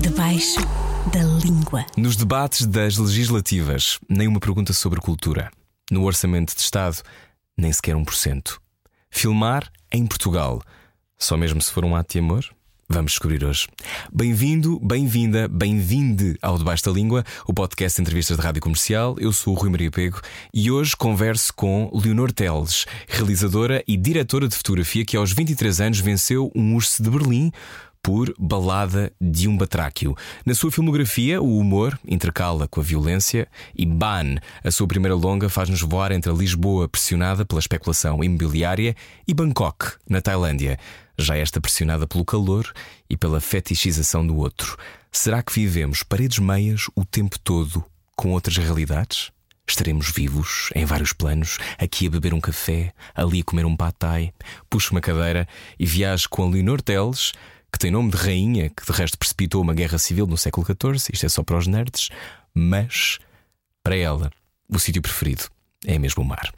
Debaixo da língua. Nos debates das legislativas, nem uma pergunta sobre cultura. No orçamento de Estado, nem sequer 1%. Filmar em Portugal, só mesmo se for um ato de amor? Vamos descobrir hoje. Bem-vindo, bem-vinda, bem-vinde ao Debaixo da Língua, o podcast de entrevistas de rádio comercial. Eu sou o Rui Maria Pego e hoje converso com Leonor Teles, realizadora e diretora de fotografia que aos 23 anos venceu um urso de Berlim por Balada de um Batráquio. Na sua filmografia, o humor intercala com a violência e Ban, a sua primeira longa, faz-nos voar entre a Lisboa pressionada pela especulação imobiliária e Bangkok, na Tailândia, já esta pressionada pelo calor e pela fetichização do outro. Será que vivemos paredes meias o tempo todo com outras realidades? Estaremos vivos em vários planos, aqui a beber um café, ali a comer um patai, puxo uma cadeira e viajo com a Leonor Teles que tem nome de rainha, que de resto precipitou uma guerra civil no século XIV, isto é só para os nerds, mas para ela, o sítio preferido é mesmo o mar.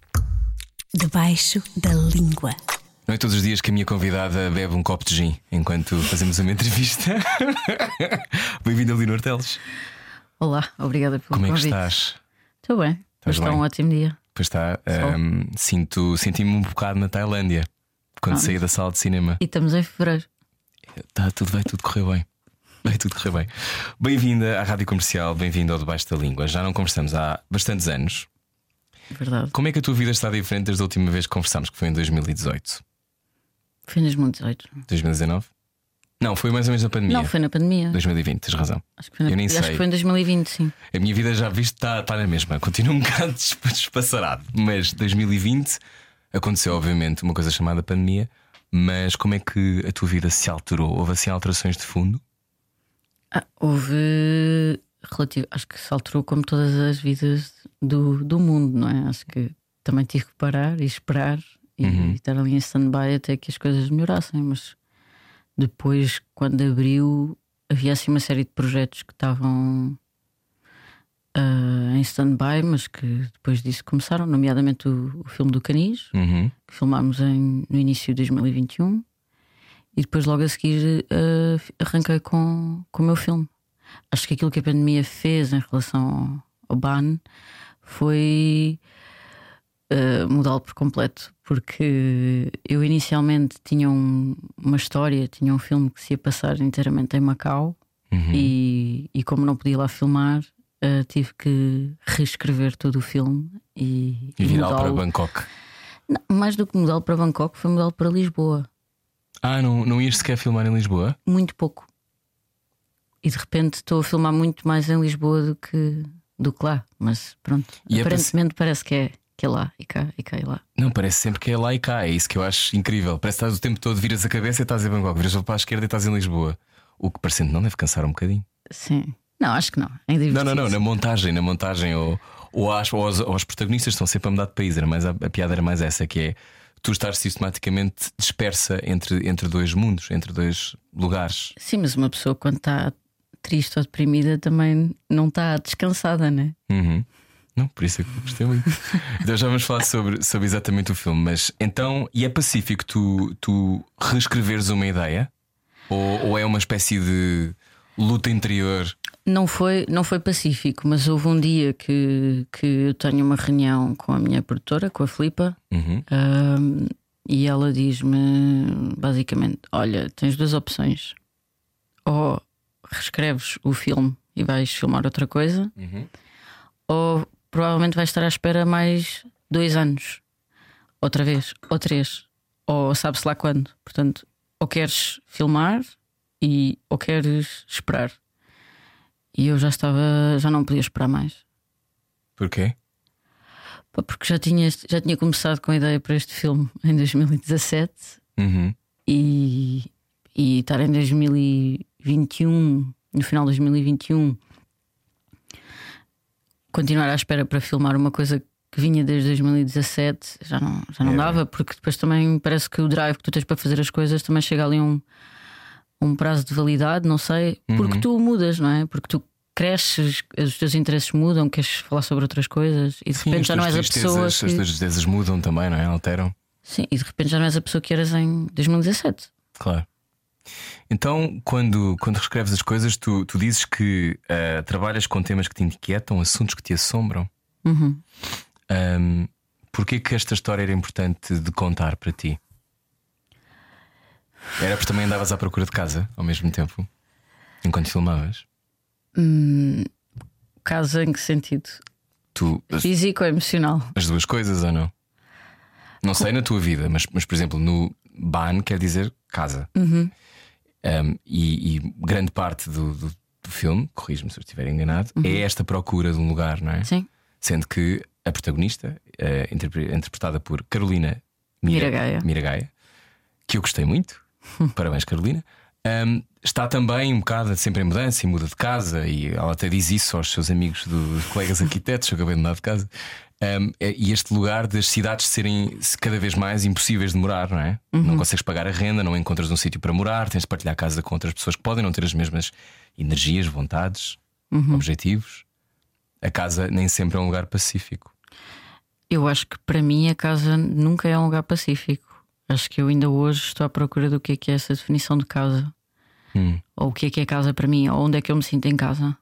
Debaixo da língua. Não é todos os dias que a minha convidada bebe um copo de gin enquanto fazemos uma entrevista. Bem-vinda, Leonor Teles. Olá, obrigada pelo Como é que convite. estás? Estou bem. Estás Está um ótimo dia. Pois está, Sol. hum, sinto, senti-me um bocado na Tailândia quando Ah. saí da sala de cinema. E estamos em fevereiro. Tá, tudo vai tudo correr bem. Vai tudo correr bem. Bem-vinda à Rádio Comercial, bem-vindo ao Debaixo da Língua. Já não conversamos há bastantes anos. Verdade. Como é que a tua vida está diferente desde a última vez que conversámos, que foi em 2018? Foi em 2018. 2019? Não, foi mais ou menos na pandemia. Não, foi na pandemia. 2020, tens razão. Acho que foi, na... Eu nem acho sei. que foi em 2020, sim. A minha vida já viste está tá na mesma, continua um bocado despa- despassarado. Mas 2020 aconteceu, obviamente, uma coisa chamada pandemia. Mas como é que a tua vida se alterou? Houve assim alterações de fundo? Ah, houve relativo. Acho que se alterou como todas as vidas do, do mundo, não é? Acho que também tive que parar e esperar e Uhum. estar ali em stand-by até que as coisas melhorassem. Mas depois, quando abriu, havia assim uma série de projetos que estavam ah, em stand-by, mas que depois disso começaram, nomeadamente o, o filme do Canis, Uhum. que filmámos em, no início de 2021, e depois logo a seguir ah, arranquei com, com o meu filme. Acho que aquilo que a pandemia fez em relação ao, ao ban foi ah, mudá-lo por completo, porque eu inicialmente tinha um- uma história, tinha um filme que se ia passar inteiramente em Macau. Uhum. E, e como não podia lá filmar, ah, tive que reescrever todo o filme e, E virá para. Bangkok. Não, mais do que mudá-lo para Bangkok, foi mudá-lo para Lisboa. Ah, não, não ias sequer filmar em Lisboa? Muito pouco. E de repente estou a filmar muito mais em Lisboa do que, do que lá. Mas pronto, E é aparentemente parece que é, que é lá e cá e cá e lá. Não, parece sempre que é lá e cá. É isso que eu acho incrível. Parece que estás o tempo todo, viras a cabeça e estás em Bangkok, viras para a esquerda e estás em Lisboa. O que parecendo não deve cansar um bocadinho. Sim. Não, acho que não. É Não, não, não, na montagem, na montagem, ou, ou, às, ou aos, aos protagonistas estão sempre a mudar de país. Era mais, a, a piada era mais essa, que é tu estar sistematicamente dispersa entre, entre dois mundos, entre dois lugares. Sim, mas uma pessoa quando está triste ou deprimida também não está descansada, né? Uhum. Não, por isso é que gostei muito. então já vamos falar sobre, sobre exatamente o filme. Mas então, e é pacífico tu, tu reescreveres uma ideia? Ou, ou é uma espécie de luta interior? Não foi, não foi pacífico, mas houve um dia que, que eu tenho uma reunião com a minha produtora, com a Filipa, Uhum. ahm, e ela diz-me basicamente: Olha, tens duas opções. Ou reescreves o filme e vais filmar outra coisa, Uhum. ou provavelmente vais estar à espera mais dois anos, outra vez, ou três, ou sabe-se lá quando. Portanto, ou queres filmar e ou queres esperar. E eu já estava, já não podia esperar mais. Porquê? Pá, Porque já tinha, já tinha começado com a ideia para este filme em 2017 Uhum. e, e estar em 2021, no final de 2021, continuar à espera para filmar uma coisa que vinha desde 2017 já não, já não É, dava, porque depois também parece que o drive que tu tens para fazer as coisas também chega ali a um, um prazo de validade, não sei, porque tu mudas, não é? Porque tu cresces, os teus interesses mudam, queres falar sobre outras coisas e de Sim, repente já não és a pessoa. tristezas- As que- tuas tristezas mudam também, não é? Alteram. Sim, e de repente já não és a pessoa que eras em 2017. Claro. Então, quando, quando reescreves as coisas, tu, tu dizes que uh, trabalhas com temas que te inquietam, assuntos que te assombram. Uhum. Um, Porquê que esta história era importante de contar para ti? Era porque também andavas à procura de casa ao mesmo tempo, enquanto filmavas? Hum, casa em que sentido? Tu, Físico ou emocional? As duas coisas ou não? Não sei na tua vida, mas, mas por exemplo, no Ban quer dizer casa. Uhum. Um, e, e, grande parte do, do, do filme, corrijo-me se eu estiver enganado, uhum. é esta procura de um lugar, não é? Sim. Sendo que a protagonista, uh, interpretada por Carolina Mira, Miragaia. Miragaia, que eu gostei muito, parabéns, Carolina. Um, está também um bocado sempre em mudança e muda de casa, e ela até diz isso aos seus amigos dos colegas arquitetos. Eu acabei de mudar de casa. Um, e este lugar das cidades serem cada vez mais impossíveis de morar, não é? Uhum. Não consegues pagar a renda, não encontras um sítio para morar, tens de partilhar a casa com outras pessoas que podem não ter as mesmas energias, vontades, uhum. objetivos. A casa nem sempre é um lugar pacífico. Eu acho que para mim a casa nunca é um lugar pacífico. Acho que eu ainda hoje estou à procura do que é que é essa definição de casa. Hum. Ou o que é que é casa para mim, ou onde é que eu me sinto em casa.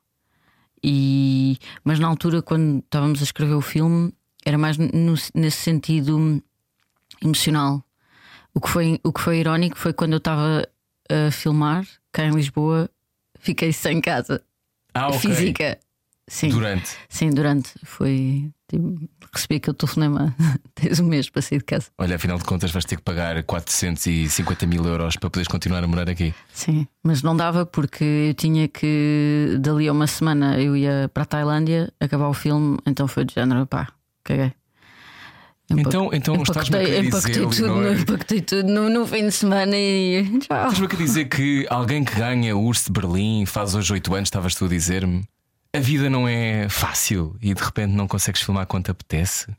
E, mas na altura, quando estávamos a escrever o filme, era mais no, nesse sentido emocional. O que, foi, o que foi irónico foi quando eu estava a filmar cá em Lisboa, fiquei sem casa ah, okay. física. Sim. Durante? Sim, durante. Foi. Tipo, recebi aquele telefonema. Tens um mês para sair de casa. Olha, afinal de contas, vais ter que pagar 450 mil euros para poderes continuar a morar aqui. Sim, mas não dava porque eu tinha que. Dali a uma semana eu ia para a Tailândia acabar o filme, então foi de género, pá, caguei. Empac... Então, então a querer dizer, tudo, Empaquetei tudo no, no, fim de semana e já. Estás-me a dizer que alguém que ganha o Urso de Berlim faz hoje 8 anos, estavas tu a dizer-me a vida não é fácil e de repente não consegues filmar quanto apetece?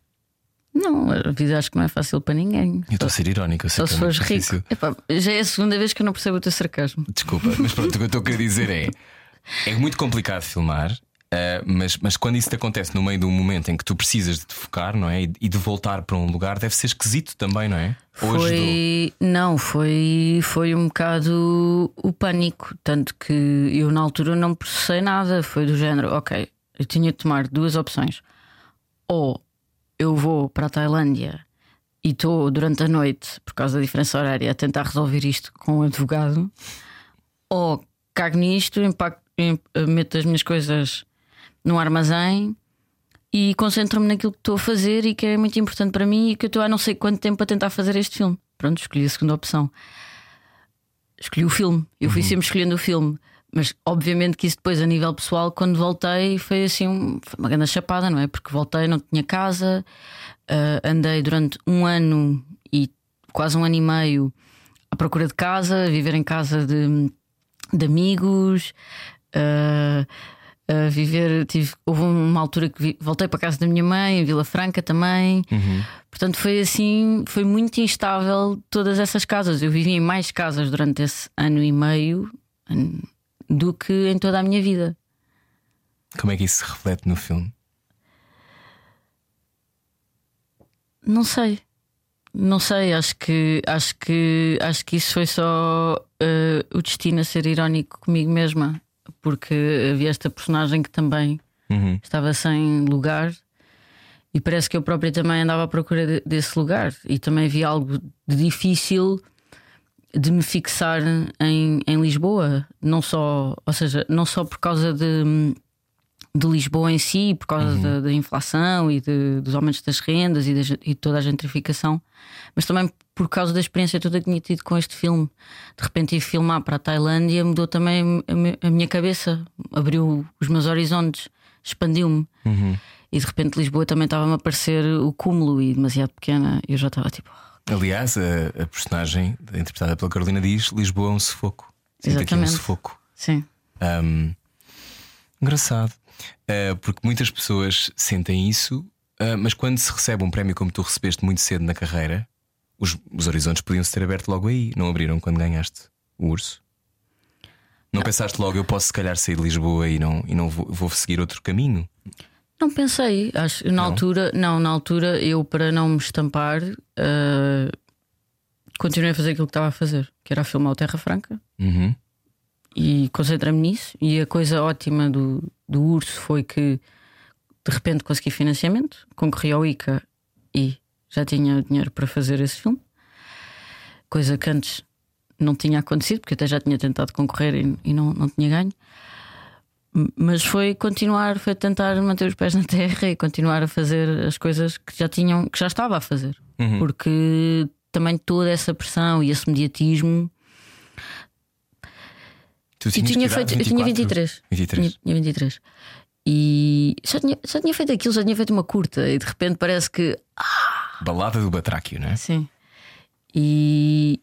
Não, a vida acho que não é fácil para ninguém. Eu estou a ser irónico, eu sei Só se é fores rico. Epá, já é a segunda vez que eu não percebo o teu sarcasmo. Desculpa, mas pronto, o que eu estou a querer dizer é: é muito complicado filmar, Uh, mas, mas quando isso te acontece no meio de um momento em que tu precisas de te focar, não é? E, de voltar para um lugar, deve ser esquisito também, não é? foi. Não, foi, foi um bocado o pânico. Tanto que eu na altura não processei nada. Foi do género, ok, eu tinha de tomar duas opções. Ou eu vou para a Tailândia e estou durante a noite, por causa da diferença horária, a tentar resolver isto com um advogado, ou cago nisto, impacto, meto as minhas coisas num armazém e concentro-me naquilo que estou a fazer e que é muito importante para mim e que eu estou há não sei quanto tempo a tentar fazer este filme. Pronto, escolhi a segunda opção. Escolhi o filme. Eu fui uhum. sempre escolhendo o filme. Mas obviamente que isso depois, a nível pessoal, quando voltei, foi assim foi uma grande chapada, não é? Porque voltei, não tinha casa, uh, andei durante um ano e quase um ano e meio à procura de casa, viver em casa de, de amigos. Uh, a viver. Tive, houve uma altura que vi, voltei para a casa da minha mãe, em Vila Franca também. Uhum. Portanto, foi assim, foi muito instável todas essas casas. Eu vivi em mais casas durante esse ano e meio do que em toda a minha vida. Como é que isso se reflete no filme? Não sei. Não sei, acho que acho que acho que isso foi só uh, o destino a ser irónico comigo mesma porque havia esta personagem que também uhum. estava sem lugar e parece que eu própria também andava à procura de, desse lugar e também havia algo de difícil de me fixar em, em Lisboa, não só, ou seja, não só por causa de, de Lisboa em si, por causa uhum. da, da, inflação e de, dos aumentos das rendas e de, e toda a gentrificação, mas também por causa da experiência toda que tinha tido com este filme. De repente ir filmar para a Tailândia mudou também a minha cabeça, abriu os meus horizontes, expandiu-me. Uhum. E de repente Lisboa também estava-me a parecer o cúmulo e demasiado pequena. E eu já estava tipo. Aliás, a, a, personagem interpretada pela Carolina diz Lisboa é um sufoco. Sinto Exatamente. um sufoco. Sim. Um, engraçado. Uh, porque muitas pessoas sentem isso, uh, mas quando se recebe um prémio como tu recebeste muito cedo na carreira, os, os horizontes podiam-se ter aberto logo aí, não abriram quando ganhaste o urso? Não pensaste logo, eu posso se calhar sair de Lisboa e não, e não vou, vou seguir outro caminho? Não pensei, acho na Não? altura, não, na altura eu para não me estampar eh, continuei a fazer aquilo que estava a fazer, que era filmar o Terra Franca Uhum. e concentrei-me nisso. E a coisa ótima do, do urso foi que de repente consegui financiamento, concorri ao ICA e já tinha dinheiro para fazer esse filme, coisa que antes não tinha acontecido, porque até já tinha tentado concorrer e, e não, não tinha ganho. Mas foi continuar, foi tentar manter os pés na terra e continuar a fazer as coisas que já tinham, que já estava a fazer. Uhum. Porque também toda essa pressão e esse mediatismo Tu tinha feito, eu tinha 24? 23. 23. Tinha, tinha 23. E só tinha, só tinha feito aquilo, só tinha feito uma curta. E de repente parece que. Balada do Batráquio, não é? Sim. E,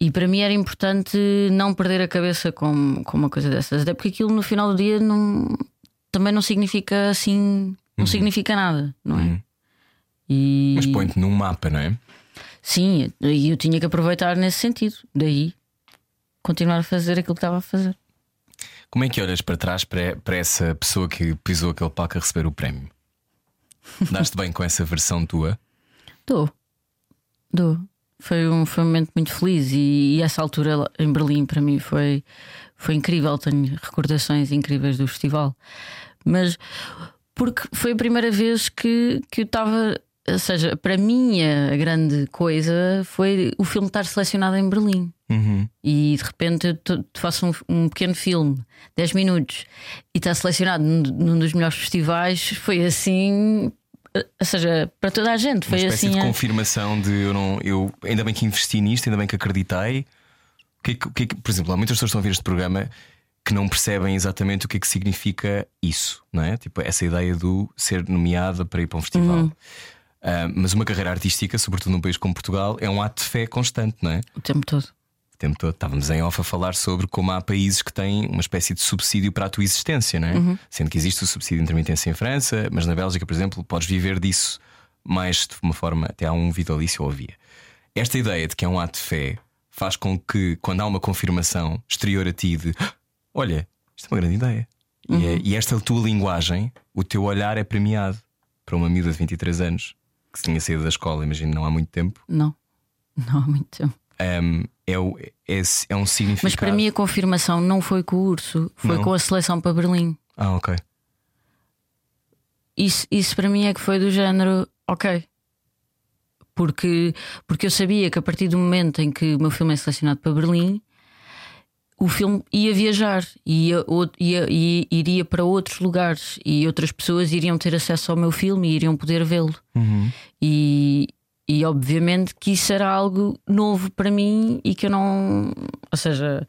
e para mim era importante não perder a cabeça com, com uma coisa dessas. Até porque aquilo no final do dia não, também não significa assim. Não significa nada, não é? Uhum. E, Mas põe-te num mapa, não é? Sim, e eu tinha que aproveitar nesse sentido. Daí continuar a fazer aquilo que estava a fazer. Como é que olhas para trás para, para essa pessoa que pisou aquele palco a receber o prémio? Daste bem com essa versão tua? Dou. Dou. Foi um, foi um momento muito feliz e, e essa altura em Berlim para mim foi, foi incrível. Tenho recordações incríveis do festival. Mas porque foi a primeira vez que, que eu estava. Ou seja, para mim a grande coisa foi o filme estar selecionado em Berlim. Uhum. E de repente eu faço um, um pequeno filme, 10 minutos, e está selecionado num, num dos melhores festivais, foi assim. Ou seja, para toda a gente, Uma foi espécie assim. de confirmação de eu não. Eu, ainda bem que investi nisto, ainda bem que acreditei. O que é que- é que- por exemplo, há muitas pessoas que estão a ouvir este programa que não percebem exatamente o que é que significa isso, não é? Tipo, essa ideia do ser nomeada para ir para um festival. Uhum. Ah, mas uma carreira artística, sobretudo num país como Portugal, é um ato de fé constante, não é? o tempo todo. Tempo todo. Estávamos em off a falar sobre como há países que têm uma espécie de subsídio para a tua existência, não é? Sendo que existe o subsídio de intermitência em França, mas na Bélgica, por exemplo, podes viver disso mais de uma forma, até há um vitalício ou havia. Esta ideia de que é um ato de fé faz com que, quando há uma confirmação exterior a ti de "Ah, olha, isto é uma grande ideia. E, é- e esta tua linguagem, o teu olhar é premiado para uma miúda de 23 anos que se tinha saído da escola, imagino, não há muito tempo. Não, não há muito tempo. Um, é, o- é, é um significado. Mas para mim a confirmação não foi com o urso, foi Não? com a seleção para Berlim. Ah, ok. Isso, isso para mim é que foi do género, ok. Porque, porque eu sabia que a partir do momento em que o meu filme é selecionado para Berlim, o filme ia viajar ia, ou- ia, ia- iria para outros lugares e outras pessoas iriam ter acesso ao meu filme e iriam poder vê-lo. E, e obviamente que isso era algo novo para mim e que eu não. Ou seja,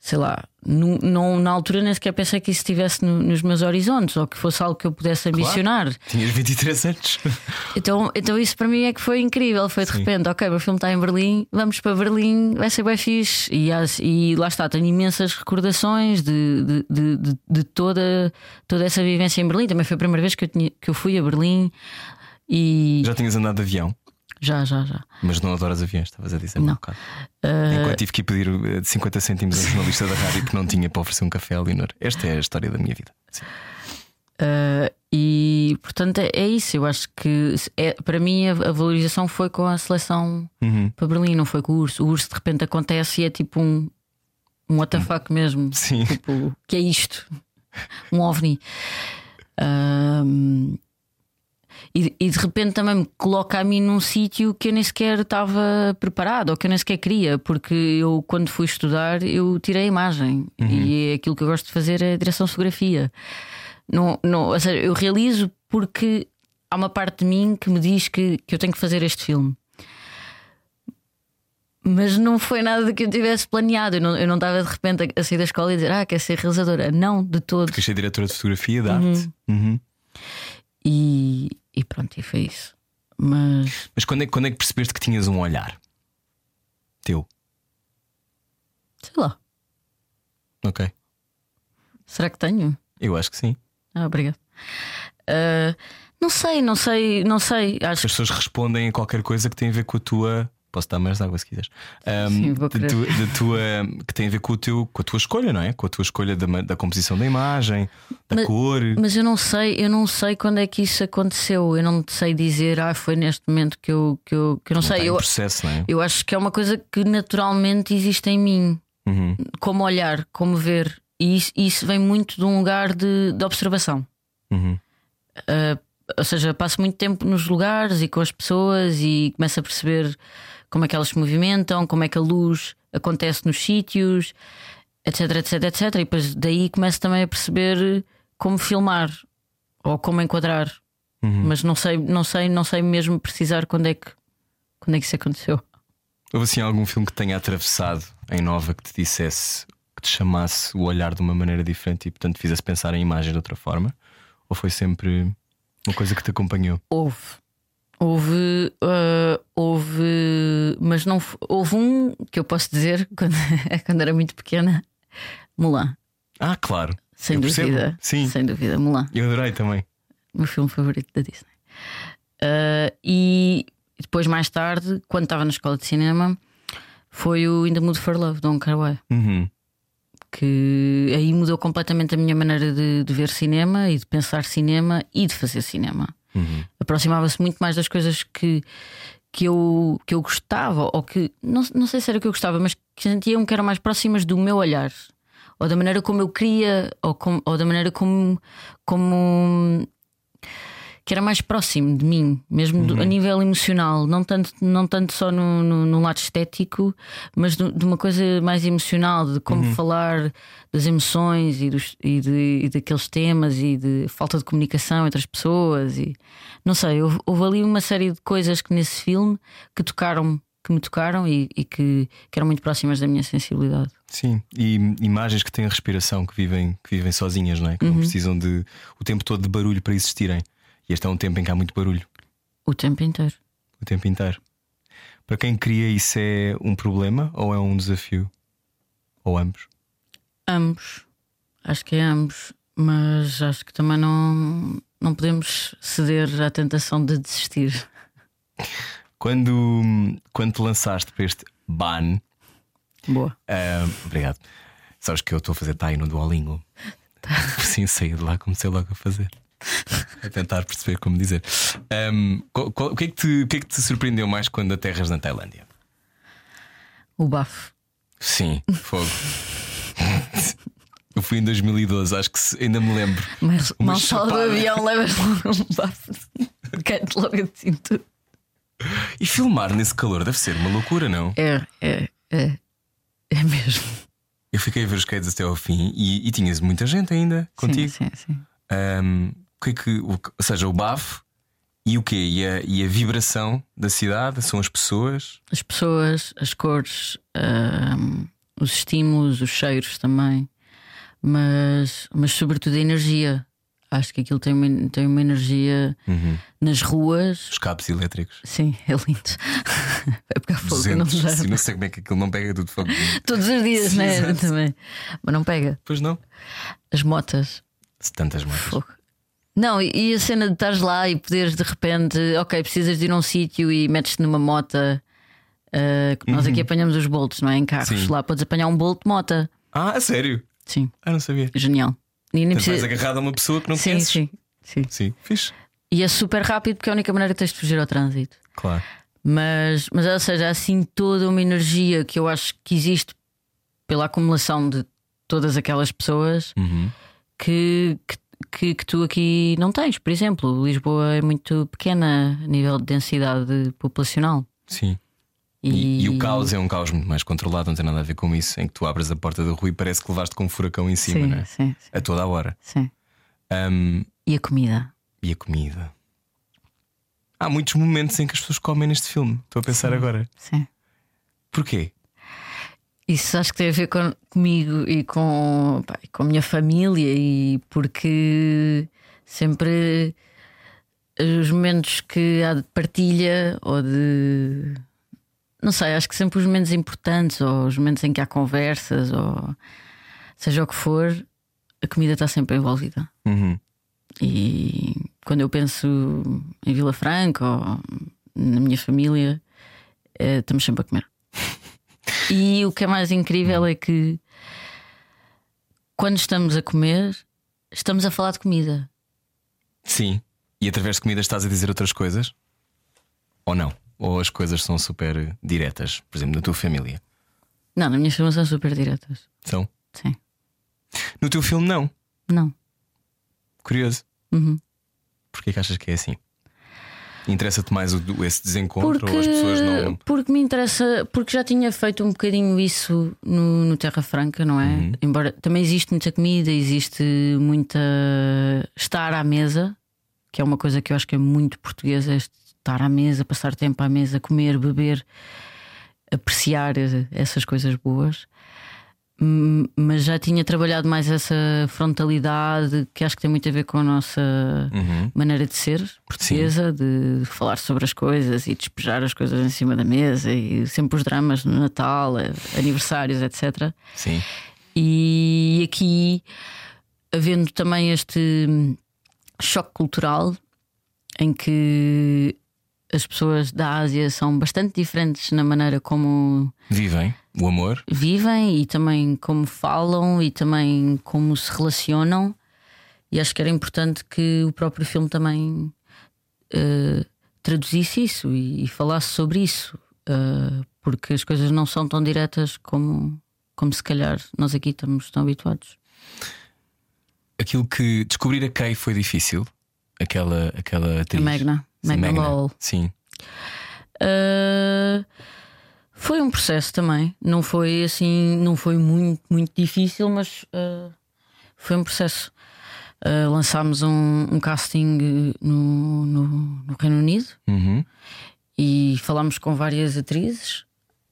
sei lá, nu- não, na altura nem sequer pensei que isso estivesse no- nos meus horizontes ou que fosse algo que eu pudesse ambicionar. Tinhas 23 anos. Então, então isso para mim é que foi incrível. Foi de Sim. repente, ok, meu filme está em Berlim, vamos para Berlim, vai ser bem fixe. E, e lá está, tenho imensas recordações de, de, de, de- de toda, toda essa vivência em Berlim. Também foi a primeira vez que eu, tinha- que eu fui a Berlim e Já tinhas andado de avião, já, já, já. mas não adoras aviões, estavas a dizer Não. um bocado. Enquanto tive que ir pedir eh, 50 cêntimos a jornalista da rádio que não tinha para oferecer um café a Leonor. Esta é a história da minha vida. Sim. Uh, e portanto é, é isso. Eu acho que é, para mim a, a valorização foi com a seleção Uhum. para Berlim, não foi com o urso. O urso de repente acontece e é tipo um, um WTF mesmo. Sim. Tipo, que é isto? Um ovni. Um, e, e de repente também me coloca a mim num sítio que eu nem sequer estava preparado ou que eu nem sequer queria, porque eu, quando fui estudar, eu tirei a imagem e é aquilo que eu gosto de fazer é direção de fotografia. Não, não, ou seja, eu realizo porque há uma parte de mim que me diz que, que eu tenho que fazer este filme. Mas não foi nada do que eu tivesse planeado. Eu não, eu não estava de repente a, a sair da escola e dizer, ah, quer ser realizadora. Não, de todo. Porque achei diretora de fotografia de arte. Uhum. E, e pronto, e foi isso. Mas Mas quando é, quando é que percebeste que tinhas um olhar teu? sei lá, Ok. será que tenho? Eu acho que sim. Ah, obrigado. Ah, não sei, não sei, não sei. Acho As pessoas respondem a qualquer coisa que tem a ver com a tua Posso dar mais água se quiseres. Um, Sim, vou da tua, da tua- que tem a ver com, o teu, com a tua escolha, não é? Com a tua escolha da, da composição da imagem, da Mas- cor. Mas eu não sei, eu não sei quando é que isso aconteceu. Eu não sei dizer, ah, foi neste momento que eu, que eu, que eu não Está sei. Eu, processo, não é? eu acho que é uma coisa que naturalmente existe em mim. Uhum. Como olhar, como ver. E isso, isso vem muito de um lugar de, de observação. Uhum. Uh, ou seja, passo muito tempo nos lugares e com as pessoas e começo a perceber como é que elas se movimentam, como é que a luz acontece nos sítios, etc, etc, etc. E depois daí começo também a perceber como filmar ou como enquadrar. Uhum. Mas não sei, não sei, não sei mesmo precisar quando é que quando é que isso aconteceu. Houve assim algum filme que tenha atravessado em nova que te dissesse, que te chamasse o olhar de uma maneira diferente e, portanto, fizesse pensar em imagens de outra forma? Ou foi sempre uma coisa que te acompanhou? Houve. Houve, uh, houve, mas não houve um que eu posso dizer quando, quando era muito pequena, Mulan, Ah, claro. sem Eu percebo. dúvida, Sim. sem dúvida, Mulan, Eu adorei também. o meu filme favorito da Disney. Uh, e depois, mais tarde, quando estava na escola de cinema, foi o In the Mood for Love, de Don Kar-wai, Uhum. que aí mudou completamente a minha maneira de, de ver cinema e de pensar cinema e de fazer cinema. Uhum. aproximava-se muito mais das coisas que, que, eu, que eu gostava, ou que não, não sei se era o que eu gostava, mas que sentiam que eram mais próximas do meu olhar, ou da maneira como eu queria, ou, com- ou da maneira como, como que era mais próximo de mim, mesmo do- a nível emocional, não tanto, não tanto só no, no, no lado estético, mas do- de uma coisa mais emocional, de como falar das emoções e, dos, e, de, e daqueles temas e de falta de comunicação entre as pessoas. E não sei, houve, houve ali uma série de coisas que nesse filme que tocaram, que me tocaram e, e que, que eram muito próximas da minha sensibilidade. Sim, e imagens que têm respiração, que vivem, que vivem sozinhas, não é? Uhum. Que não precisam de o tempo todo de barulho para existirem. E este é um tempo em que há muito barulho, O tempo inteiro. o tempo inteiro. Para quem cria, isso é um problema ou é um desafio? Ou ambos? Ambos. Acho que é ambos. Mas acho que também não, não podemos ceder à tentação de desistir. Quando, quando te lançaste para este ban, Boa. ah, obrigado. Sabes que eu estou a fazer Thai no Duolingo. Sim, saí de lá, comecei logo a fazer. A tentar perceber como dizer. Ahm, qual- qual- o, que é que te, o que é que te surpreendeu mais quando aterras na Tailândia? O bafo. Sim, fogo. Eu fui em 2012, acho que ainda me lembro. Mas Uma mal só do chapada. avião levas logo um bafo. Cai-te logo assim tudo. E filmar nesse calor deve ser uma loucura, não? É, é, é. É mesmo. Eu fiquei a ver os skates até ao fim e, e tinhas muita gente ainda contigo. Sim, sim, sim. O que é que, o ou seja, o bafo e o quê? E a, e a vibração da cidade são as pessoas. As pessoas, as cores, ahm, os estímulos, os cheiros também. Mas, mas sobretudo a energia. Acho que aquilo tem uma, tem uma energia nas ruas. Os cabos elétricos. Sim, é lindo. Vai pegar fogo, não 200, dá. sim, não sei como é que aquilo não pega tudo fogo. Todos os dias, Sim, né? Também. Mas não pega. Pois não. As motas. Tantas motas. Fogo. Não, e- a cena de estares lá e poderes de repente, ok, precisas de ir a um sítio e metes-te numa mota. que nós aqui apanhamos os boltos, não é? Em carros. Uhum. Sim. Lá podes apanhar um bolto de mota. Ah, a sério? Sim, Ah, não sabia. genial. E nem vais precisa... agarrado a uma pessoa que não Sim, conheces. sim, sim. Sim, fixe. E é super rápido porque é a única maneira que tens de fugir ao trânsito. Claro. Mas, mas ou seja, há assim toda uma energia que eu acho que existe pela acumulação de todas aquelas pessoas Uhum. que, que, que, que tu aqui não tens. Por exemplo, Lisboa é muito pequena a nível de densidade populacional. Sim. E, e o caos é um caos muito mais controlado, não tem nada a ver com isso, em que tu abres a porta da rua e parece que levaste com um furacão em cima, sim, não é? sim, sim, A toda a hora. sim. Ahm, E a comida? e a comida. Há muitos momentos em que as pessoas comem neste filme. Estou a pensar agora. Sim. Porquê? Isso acho que tem a ver com, comigo e com, pá, com a minha família, e porque sempre os momentos que há de partilha ou de. Não sei, acho que sempre os momentos importantes, ou os momentos em que há conversas, ou seja o que for, a comida está sempre envolvida. Uhum. E quando eu penso em Vila Franca ou na minha família, eh, estamos sempre a comer. E o que é mais incrível é que quando estamos a comer, estamos a falar de comida. Sim. E através de comida estás a dizer outras coisas? Ou não? Ou as coisas são super diretas, por exemplo, na tua família? Não, na minha família são super diretas. São? Sim. No teu filme, não. Não. Curioso. Uhum. Porquê que achas que é assim? Interessa-te mais o- esse desencontro Porque, ou as pessoas não. porque me interessa, porque já tinha feito um bocadinho isso no, no Terra Franca, não é? Uhum. Embora também existe muita comida, existe muita estar à mesa, que é uma coisa que eu acho que é muito portuguesa, é estar à mesa, passar tempo à mesa, comer, beber, apreciar essas coisas boas. Hum, Mas já tinha trabalhado mais essa frontalidade que acho que tem muito a ver com a nossa Uhum. maneira de ser portuguesa, de falar sobre as coisas e despejar as coisas em cima da mesa e sempre os dramas no Natal, eh, aniversários, etc. Sim. E aqui, havendo também este choque cultural em que as pessoas da Ásia são bastante diferentes na maneira como Vivem o amor. vivem e também como falam e também como se relacionam. E acho que era importante que o próprio filme também eh, traduzisse isso e, e falasse sobre isso, eh, porque as coisas não são tão diretas como, como se calhar nós aqui estamos tão habituados. Aquilo que descobrir a Kay foi difícil. Aquela, aquela atriz. A Magna, Magna Lowell. Sim. Uh, foi um processo também. Não foi assim, não foi muito, muito difícil, mas uh, foi um processo. Uh, lançámos um, um casting no, no, no Reino Unido Uhum. e falámos com várias atrizes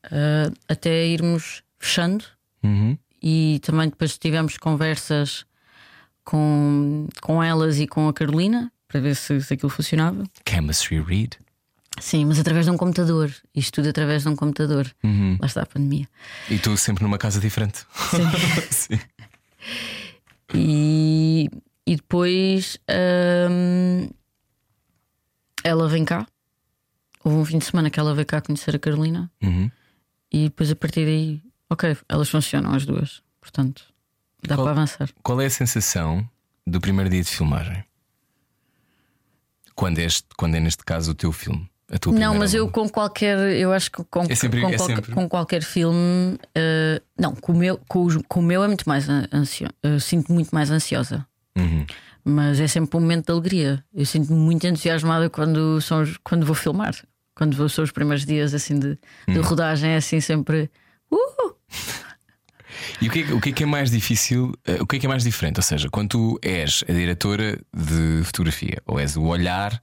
uh, até irmos fechando. Uhum. E também depois tivemos conversas com, com elas e com a Carolina para ver se, se aquilo funcionava. Chemistry Read. Sim, mas através de um computador. Isto tudo através de um computador. Uhum. Lá está a pandemia. E tu sempre numa casa diferente. Sim. E, e depois hum, ela vem cá. Houve um fim de semana que ela veio cá conhecer a Carolina. Uhum. E depois a partir daí, ok, elas funcionam as duas. Portanto, dá Qual- para avançar. Qual é a sensação do primeiro dia de filmagem? Quando, este, quando é neste caso o teu filme? Não, mas eu com qualquer, eu acho que com, É sempre- com, é qualquer, com qualquer filme, eh, não, com o, meu, com, os- com o meu é muito mais ansio, eu sinto muito mais ansiosa. Uhum. Mas é sempre um momento de alegria. Eu sinto-me muito entusiasmada quando, são, quando vou filmar. Quando vou, são os primeiros dias assim de, de Hum. rodagem, é assim sempre. Uh! E o que, é, que- o que é que é mais difícil? eh, O que é que é mais diferente? Ou seja, quando tu és a diretora de fotografia ou és o olhar,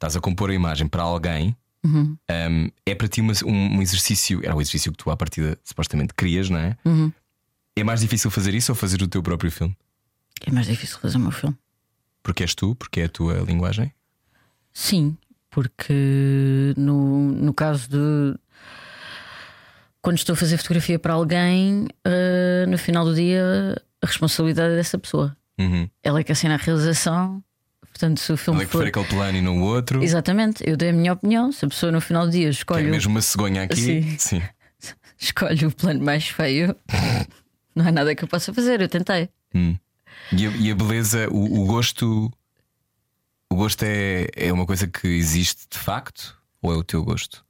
estás a compor a imagem para alguém, Uhum. um, é para ti uma- um, um exercício, era o exercício que tu à partida supostamente querias, não é? Uhum. É mais difícil fazer isso ou fazer o teu próprio filme? É mais difícil fazer o meu filme. Porque és tu, porque é a tua linguagem? Sim, porque no, no caso de. Quando estou a fazer fotografia para alguém, eh, no final do dia, a responsabilidade é dessa pessoa. Uhum. Ela é que assina a realização. Portanto, se o filme é que for. prefere aquele plano e não o outro. Exatamente, eu dei a minha opinião. Se a pessoa no final do dia Que escolhe, é o- mesmo uma cegonha aqui. Sim. Sim. escolhe o plano mais feio, não há nada que eu possa fazer. Eu tentei. Hum. E, a, e a beleza, o, o gosto. O gosto é, é uma coisa que existe de facto ou é o teu gosto?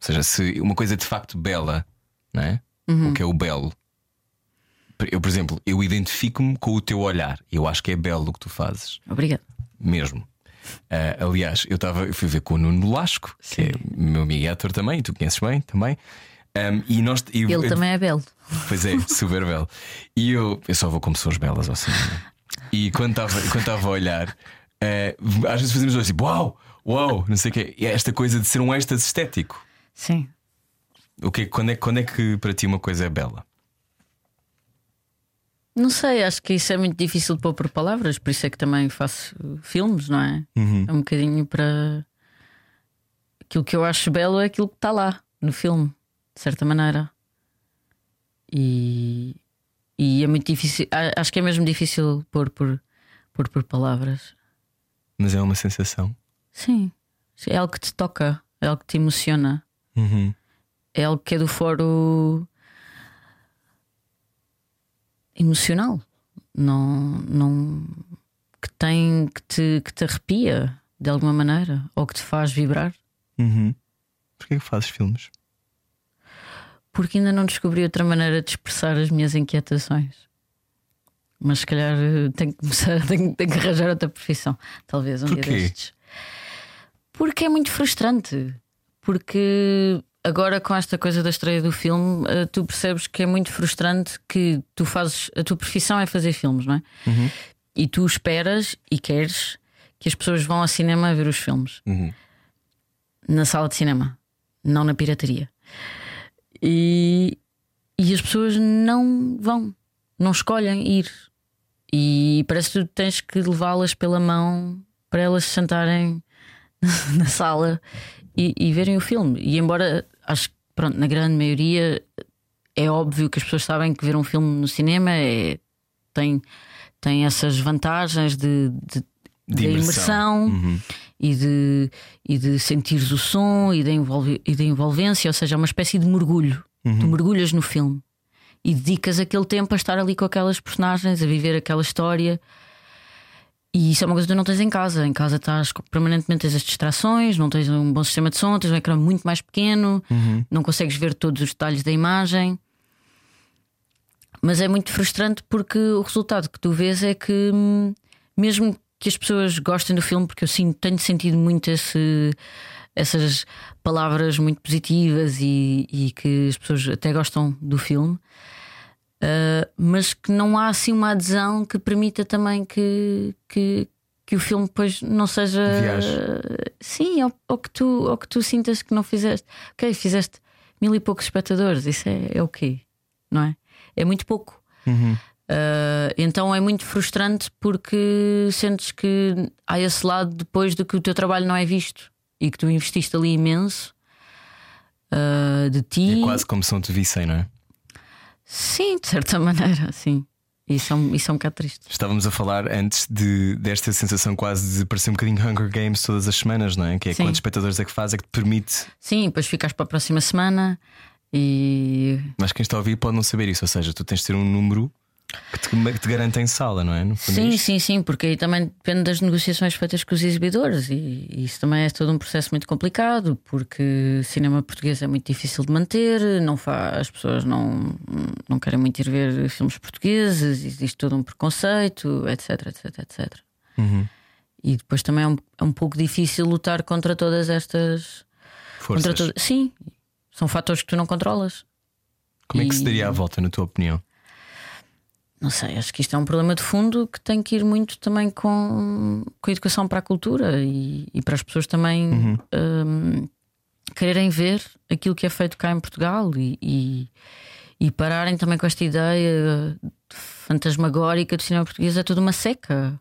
Ou seja, se uma coisa é de facto bela, não é? O que é o belo? Eu, por exemplo, eu identifico-me com o teu olhar. Eu acho que é belo o que tu fazes, Obrigada. mesmo. Ah, aliás, eu estava, eu fui ver com o Nuno Lasco, que é meu amigo e ator também, e tu conheces bem também. Ahm, e nós, e- Ele também é belo. Pois é, super belo. E eu, eu só vou com pessoas belas ao cinema. E quando estava a olhar, eh, às vezes fazemos assim: uau, uau, não sei o quê. E é esta coisa de ser um êxtase estético. Sim. O que, quando, é, quando é que para ti uma coisa é bela? Não sei, acho que isso é muito difícil de pôr por palavras, por isso é que também faço filmes, não é? É um bocadinho para. Aquilo que eu acho belo é aquilo que está lá no filme, de certa maneira. E, e é muito difícil, acho que é mesmo difícil pôr por, pôr por palavras. Mas é uma sensação. Sim, é algo que te toca, é algo que te emociona. Uhum. É algo que é do foro emocional. Não, não que tem que te, que te arrepia de alguma maneira ou que te faz vibrar. Uhum. Porquê que fazes filmes? Porque ainda não descobri outra maneira de expressar as minhas inquietações. Mas se calhar eh, tenho que começar, tenho, tenho que arranjar outra profissão, talvez um Porquê? dia destes. Porque é muito frustrante. Porque agora com esta coisa da estreia do filme, eh, tu percebes que é muito frustrante que tu fazes, a tua profissão é fazer filmes, não é? E tu esperas e queres que as pessoas vão ao cinema ver os filmes Uhum. na sala de cinema, não na pirataria. E, e as pessoas não vão, não escolhem ir. E parece que tu tens que levá-las pela mão para elas se sentarem na sala e, e verem o filme. E embora acho que pronto, na grande maioria é óbvio que as pessoas sabem que ver um filme no cinema é, tem, tem essas vantagens de, de, De da imersão. imersão Uhum. e de, e de sentires o som e da, envolve, e da envolvência, ou seja, é uma espécie de mergulho. Tu mergulhas no filme e dedicas aquele tempo a estar ali com aquelas personagens, a viver aquela história. E isso é uma coisa que tu não tens em casa. Em casa estás permanentemente tens as distrações, não tens um bom sistema de som, tens um ecrã muito mais pequeno, não consegues ver todos os detalhes da imagem. Mas é muito frustrante porque o resultado que tu vês é que, hum, mesmo que as pessoas gostem do filme, porque eu sinto, tenho sentido muito esse, essas palavras muito positivas e, e que as pessoas até gostam do filme, ah, mas que não há assim uma adesão que permita também que, que, que o filme depois não seja. Viaje. Sim, ou, ou que tu, ou que tu sintas que não fizeste. Ok, fizeste mil e poucos espectadores, isso é, é o quê? Não é? É muito pouco. Uhum. Uh, então é muito frustrante porque sentes que há esse lado depois de que o teu trabalho não é visto e que tu investiste ali imenso uh, de ti. É quase como se não te vissem, não é? Sim, de certa maneira, sim. Isso é, um, isso é um bocado triste. Estávamos a falar antes de, desta sensação quase de parecer um bocadinho Hunger Games todas as semanas, não é? Que é Sim. quantos espectadores é que faz, é que te permite. Sim, depois ficas para a próxima semana e Mas quem está a ouvir pode não saber isso, ou seja, tu tens de ter um número que te, que te garanta em sala, não é? É Sim, isto. sim, sim, porque aí também depende das negociações feitas com os exibidores e isso também é todo um processo muito complicado, porque cinema português é muito difícil de manter, não fa as pessoas não, não querem muito ir ver filmes portugueses, existe todo um preconceito, etc, etc, etc. Uhum. E depois também é um, é um pouco difícil lutar contra todas estas. Forças. Contra to- Sim, são fatores que tu não controlas. Como é que se E- daria a volta, na tua opinião? Não sei, acho que isto é um problema de fundo que tem que ir muito também com, com a educação para a cultura e, e para as pessoas também hum, quererem ver aquilo que é feito cá em Portugal e, e, e pararem também com esta ideia fantasmagórica do cinema português é tudo uma seca,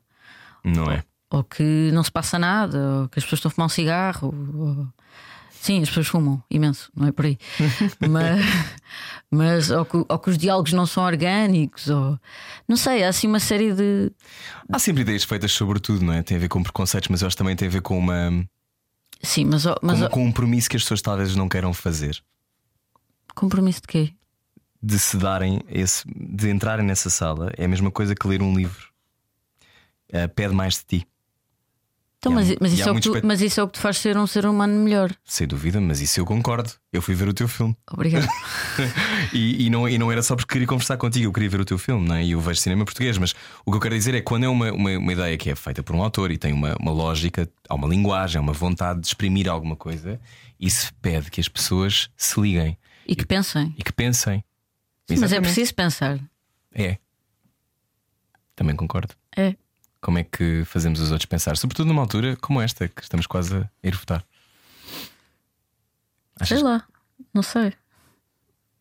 Não é? ou que não se passa nada, ou que as pessoas estão a fumar um cigarro. ou- Sim, as pessoas fumam imenso, não é por aí. mas, mas ou, que, ou que os diálogos não são orgânicos, ou não sei, há assim uma série de. Há sempre ideias feitas sobre tudo, não é? Tem a ver com preconceitos, mas eu acho que também tem a ver com uma Sim, mas, mas com, um compromisso que as pessoas talvez não queiram fazer. compromisso de quê? De se darem esse, de entrarem nessa sala é a mesma coisa que ler um livro. Eh, pede mais de ti. Então, mas, mas, isso é o que tu, espe- mas isso é o que te faz ser um ser humano melhor. Sem dúvida, mas isso eu concordo. Eu fui ver o teu filme. Obrigado. E, e não, e não era só porque queria conversar contigo, eu queria ver o teu filme, não é? E eu vejo cinema português, mas o que eu quero dizer é que quando é uma, uma, uma ideia que é feita por um autor e tem uma, uma lógica, há uma linguagem, há uma vontade de exprimir alguma coisa, isso pede que as pessoas se liguem e que pensem. e que pensem. Mas é preciso pensar. É. Também concordo. É. Como é que fazemos os outros pensar? Sobretudo numa altura como esta, que estamos quase a ir votar. Achas Sei lá, não sei.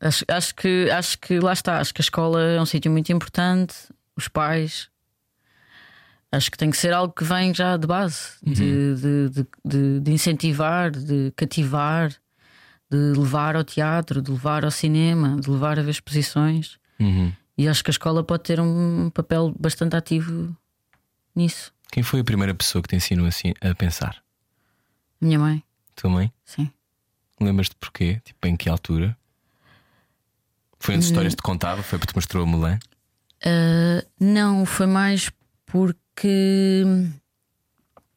Acho, acho, que, acho que lá está. Acho que a escola é um sítio muito importante. Os pais. Acho que tem que ser algo que vem já de base de, de, de, de- de incentivar, de cativar, de levar ao teatro, de levar ao cinema, de levar a ver exposições. Uhum. E acho que a escola pode ter um papel bastante ativo nisso. Quem foi a primeira pessoa que te ensinou assim a pensar? Minha mãe, Tua mãe? sim. Lembras-te porquê? Tipo, em que altura? Foi nas histórias que te contava? Foi porque te mostrou a Mulan? Uh, não, foi mais porque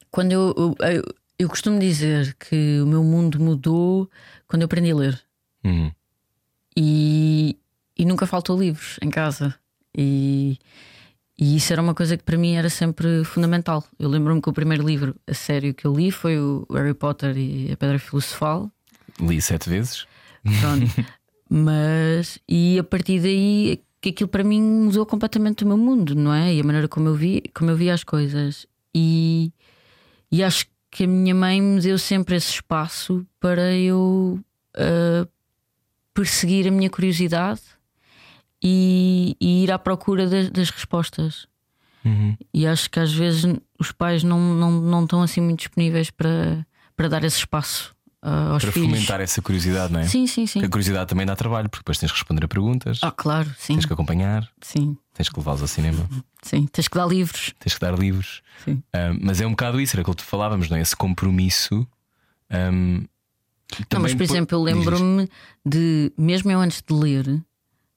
quando eu, eu, eu, eu costumo dizer que o meu mundo mudou quando eu aprendi a ler. Uhum. E, e nunca faltou livros em casa. E, e isso era uma coisa que para mim era sempre fundamental. Eu lembro-me que o primeiro livro a sério que eu li foi o Harry Potter e a Pedra Filosofal. Li sete vezes. Pronto. Mas, e a partir daí, que aquilo para mim mudou completamente o meu mundo, não é? E a maneira como eu vi, como eu via as coisas. E, e acho que a minha mãe me deu sempre esse espaço para eu uh, perseguir a minha curiosidade e, e ir à procura das, das respostas. Uhum. E acho que às vezes os pais não, não, não estão assim muito disponíveis para, para dar esse espaço uh, aos para filhos. fomentar essa curiosidade, não é? Sim, sim, sim. Porque a curiosidade também dá trabalho, porque depois tens que responder a perguntas, Ah, claro, sim. tens que acompanhar, Sim, tens que levá-los ao cinema, sim. Tens que dar livros. tens que dar livros. Sim. Ah, mas é um bocado isso, era aquilo que falávamos, não é? Esse compromisso. ahm, Não, também mas por po- exemplo, eu lembro-me de, mesmo eu antes de ler,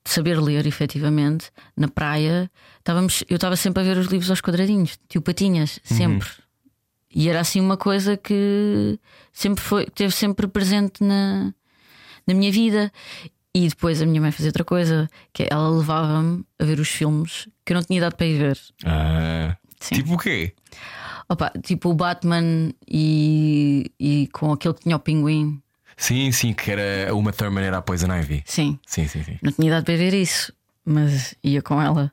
saber ler efetivamente, na praia, estávamos, eu estava sempre a ver os livros aos quadradinhos, tio Patinhas, Uhum. sempre. E era assim uma coisa que sempre foi, teve sempre presente na, na minha vida. E depois a minha mãe fazia outra coisa, que é ela levava-me a ver os filmes que eu não tinha idade para ir ver. Ah, tipo o quê? Opa, tipo o Batman e, e com aquele que tinha o pinguim. Sim, sim, que era uma Thurman era a Poison Ivy. Sim, Sim, sim, sim. Não tinha idade para ver isso, mas ia com ela.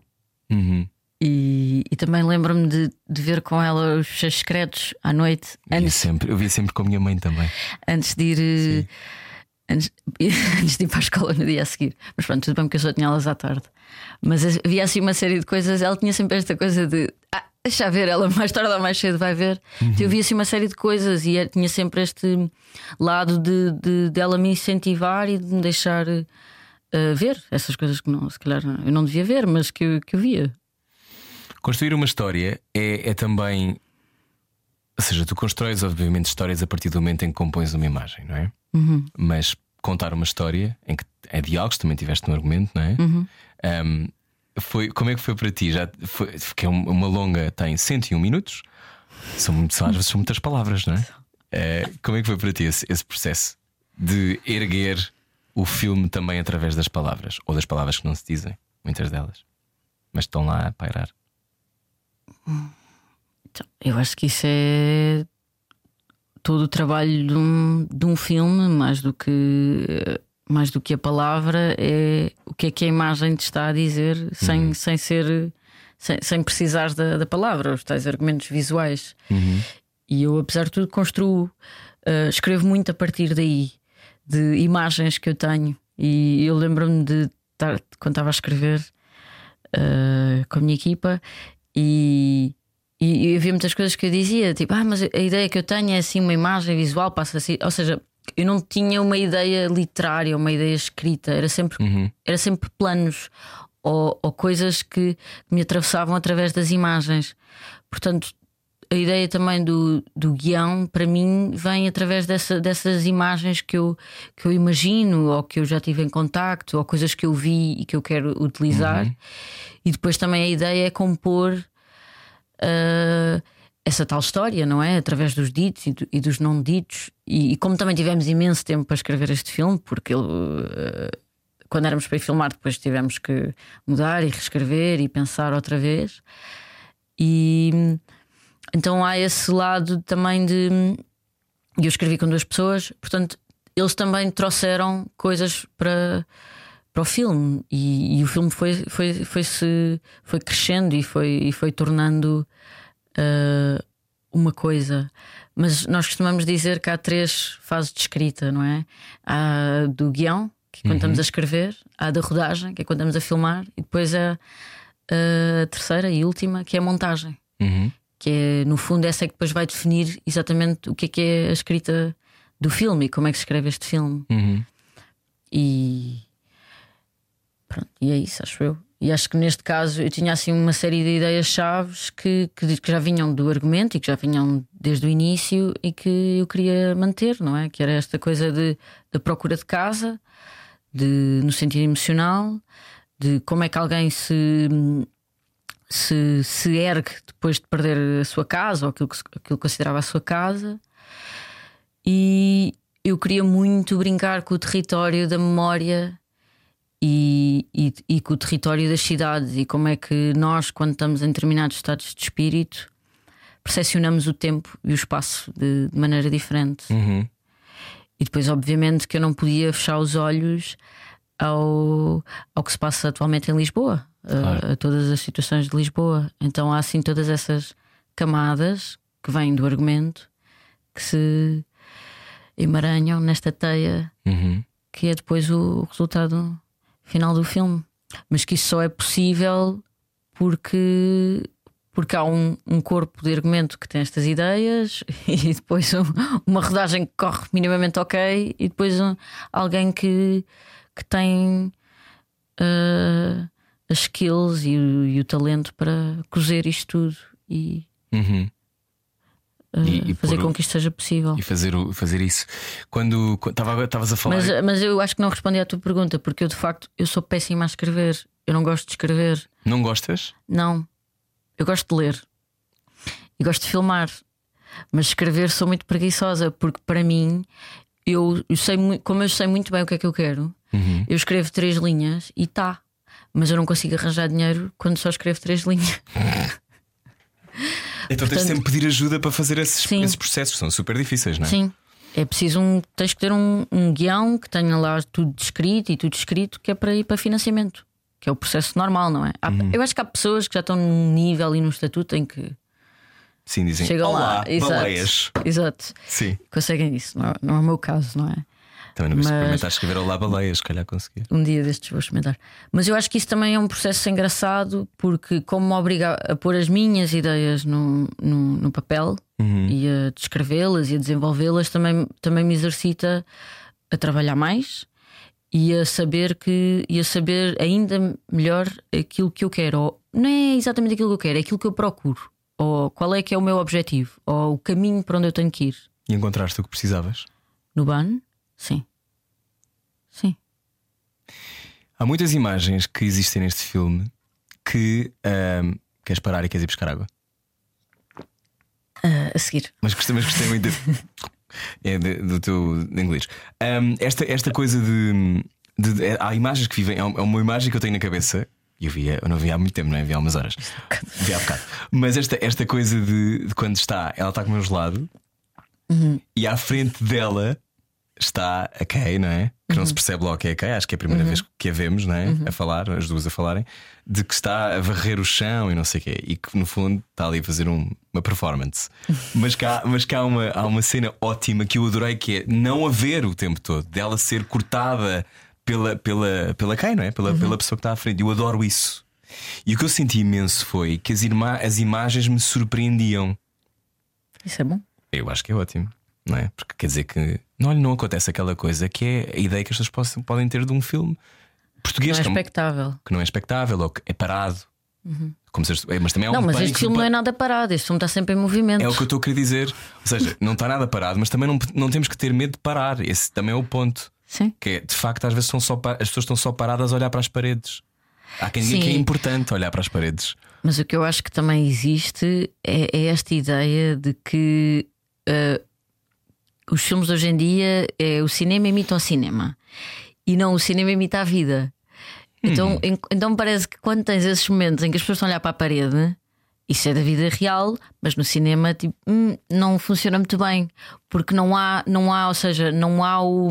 Uhum. E, e também lembro-me de, de ver com ela os fecheiros secretos à noite, Via antes, sempre, eu via sempre com a minha mãe também. antes de ir. eh, Antes, antes de ir para a escola no dia a seguir. Mas pronto, tudo bem porque eu só tinha aulas à tarde. Mas havia assim uma série de coisas. Ela tinha sempre esta coisa de. Ah, deixa ver, ela mais tarde ou mais cedo vai ver. Então eu via assim uma série de coisas e era- tinha sempre este lado de, de dela me incentivar e de me deixar eh, ver essas coisas que não, se calhar eu não devia ver, mas que, eu- que eu via. Construir uma história é, é também. Ou seja, tu constróis, obviamente, histórias a partir do momento em que compões uma imagem, não é? Mas contar uma história em que é diálogos, também tiveste um argumento, não é? Um, foi, como é que foi para ti? Já foi, que é um- uma longa, tem 101 minutos, são, são, às vezes são muitas palavras, não é? Eh, como é que foi para ti esse, esse processo de erguer o filme também através das palavras? Ou das palavras que não se dizem, muitas delas, mas estão lá a pairar. Então, eu acho que isso é todo o trabalho de um, de um filme, mais do que mais do que a palavra, é o que é que a imagem te está a dizer sem, sem ser sem, sem precisar da, da palavra, os tais argumentos visuais. E eu, apesar de tudo, construo, eh, escrevo muito a partir daí, de imagens que eu tenho. E eu lembro-me de estar, quando estava a escrever eh, com a minha equipa, e, e, e havia muitas coisas que eu dizia, tipo, ah, mas a ideia que eu tenho é assim uma imagem visual, passa assim. Ou seja, eu não tinha uma ideia literária, uma ideia escrita, era sempre, era sempre planos ou, ou coisas que me atravessavam através das imagens. Portanto, a ideia também do, do guião, para mim, vem através dessa, dessas imagens que eu, que eu imagino, ou que eu já tive em contacto, ou coisas que eu vi e que eu quero utilizar. E depois também a ideia é compor ah, essa tal história, não é? Através dos ditos e, do- e dos não ditos. E, e como também tivemos imenso tempo para escrever este filme, porque ele, ah, quando éramos para ir filmar, depois tivemos que mudar e reescrever e pensar outra vez. E então há esse lado também de. Eu escrevi com duas pessoas, portanto, eles também trouxeram coisas para, para o filme e, e o filme foi, foi, foi, -se, foi crescendo e foi, e foi tornando ah, uma coisa. Mas nós costumamos dizer que há três fases de escrita, não é? Há do guião, que é quando estamos a escrever, há da rodagem, que é quando estamos a filmar, e depois há a terceira e última, que é a montagem Uhum. que é no fundo essa é que depois vai definir exatamente o que é que é a escrita do filme e como é que se escreve este filme. Uhum. E pronto, e é isso, acho eu. E acho que neste caso eu tinha assim uma série de ideias-chaves que, que, que já vinham do argumento e que já vinham desde o início e que eu queria manter, não é? Que era esta coisa de, da procura de casa, de, no sentido emocional, de como é que alguém se, se, se ergue depois de perder a sua casa ou aquilo que, aquilo que considerava a sua casa. E eu queria muito brincar com o território da memória e, e, e, com o território das cidades e como é que nós, quando estamos em determinados estados de espírito, percepcionamos o tempo e o espaço de, de maneira diferente. Uhum. E depois, obviamente, que eu não podia fechar os olhos ao, ao que se passa atualmente em Lisboa, claro. a, a todas as situações de Lisboa. Então há assim todas essas camadas que vêm do argumento que se emaranham nesta teia uhum. que é depois o resultado final do filme. Mas que isso só é possível porque, porque há um, um corpo de argumento que tem estas ideias e depois um, uma rodagem que corre minimamente ok e depois um, alguém que, que tem uh, as skills e e o, talento para cozer isto tudo e. Uhum. E, e fazer com que isto seja possível. E fazer, fazer isso. Quando estavas a falar. Mas, mas eu acho que não respondi à tua pergunta, porque eu de facto eu sou péssima a escrever. Eu não gosto de escrever. Não gostas? Não. Eu gosto de ler e gosto de filmar. Mas escrever sou muito preguiçosa, porque para mim, eu, eu sei como eu sei muito bem o que é que eu quero, uhum. eu escrevo três linhas e tá. Mas eu não consigo arranjar dinheiro quando só escrevo três linhas. Então Portanto, tens sempre pedir ajuda para fazer esses, esses processos, são super difíceis, não é? Sim. É preciso um. Tens que ter um, um guião que tenha lá tudo descrito e tudo escrito que é para ir para financiamento, que é o processo normal, não é? Há, uhum. Eu acho que há pessoas que já estão num nível e num estatuto em que. Sim, dizem Chegam Olá, lá, exato, baleias. Exato. Sim. Conseguem isso, não é, não é o meu caso, não é? Também não vou experimentar escrever Olá Baleias, se calhar conseguir. Um dia destes vou experimentar. Mas eu acho que isso também é um processo engraçado, porque como me obriga a pôr as minhas ideias no, no, no papel uhum. e a descrevê-las e a desenvolvê-las, também, também me exercita a trabalhar mais e a saber que e a saber ainda melhor aquilo que eu quero. Ou, não é exatamente aquilo que eu quero, é aquilo que eu procuro. Ou qual é que é o meu objetivo, ou o caminho para onde eu tenho que ir. E encontraste o que precisavas? No ban? Sim. Sim. Há muitas imagens que existem neste filme que um, queres parar e queres ir buscar água. Uh, a seguir. Mas gostei, mas gostei muito de, é de, do teu inglês. Um, esta, esta coisa de, de, de, Há imagens que vivem. É uma imagem que eu tenho na cabeça. E eu, via, eu não vi há muito tempo, não é? Vi há umas horas. Vi há bocado. Mas esta, esta coisa de, de quando está, ela está com o meu gelado uhum. e à frente dela está a Kay, não é? Que não se percebe logo que é a Kay, acho que é a primeira vez que a vemos, não é? A falar, as duas a falarem, de que está a varrer o chão e não sei o quê, e que no fundo está ali a fazer um, uma performance. mas que, há, mas há, uma, há uma cena ótima que eu adorei que é não haver o tempo todo, dela ser cortada pela, pela, pela Kay, não é? Pela, pela pessoa que está à frente. Eu adoro isso. E o que eu senti imenso foi que as, irmã, as imagens me surpreendiam. Isso é bom. Eu acho que é ótimo não é? Porque quer dizer que não, não acontece aquela coisa que é a ideia que as pessoas possam, podem ter de um filme português não é expectável. que não é expectável ou que é parado. Uhum. Como se, é, mas também é não, um mas este filme não é nada parado, este filme está sempre em movimento. É o que eu estou a querer dizer. Ou seja, não está nada parado, mas também não, não temos que ter medo de parar. Esse também é o ponto. Sim. Que é, de facto, às vezes são só, as pessoas estão só paradas a olhar para as paredes. Há quem diga que é importante olhar para as paredes. Mas o que eu acho que também existe é, é esta ideia de que uh, os filmes de hoje em dia é o cinema imita o cinema e não o cinema imita a vida. Então, Hum. en- então parece que quando tens esses momentos em que as pessoas estão a olhar para a parede, isso é da vida real, mas no cinema tipo, hum, não funciona muito bem, porque não há, não há, ou seja, não há o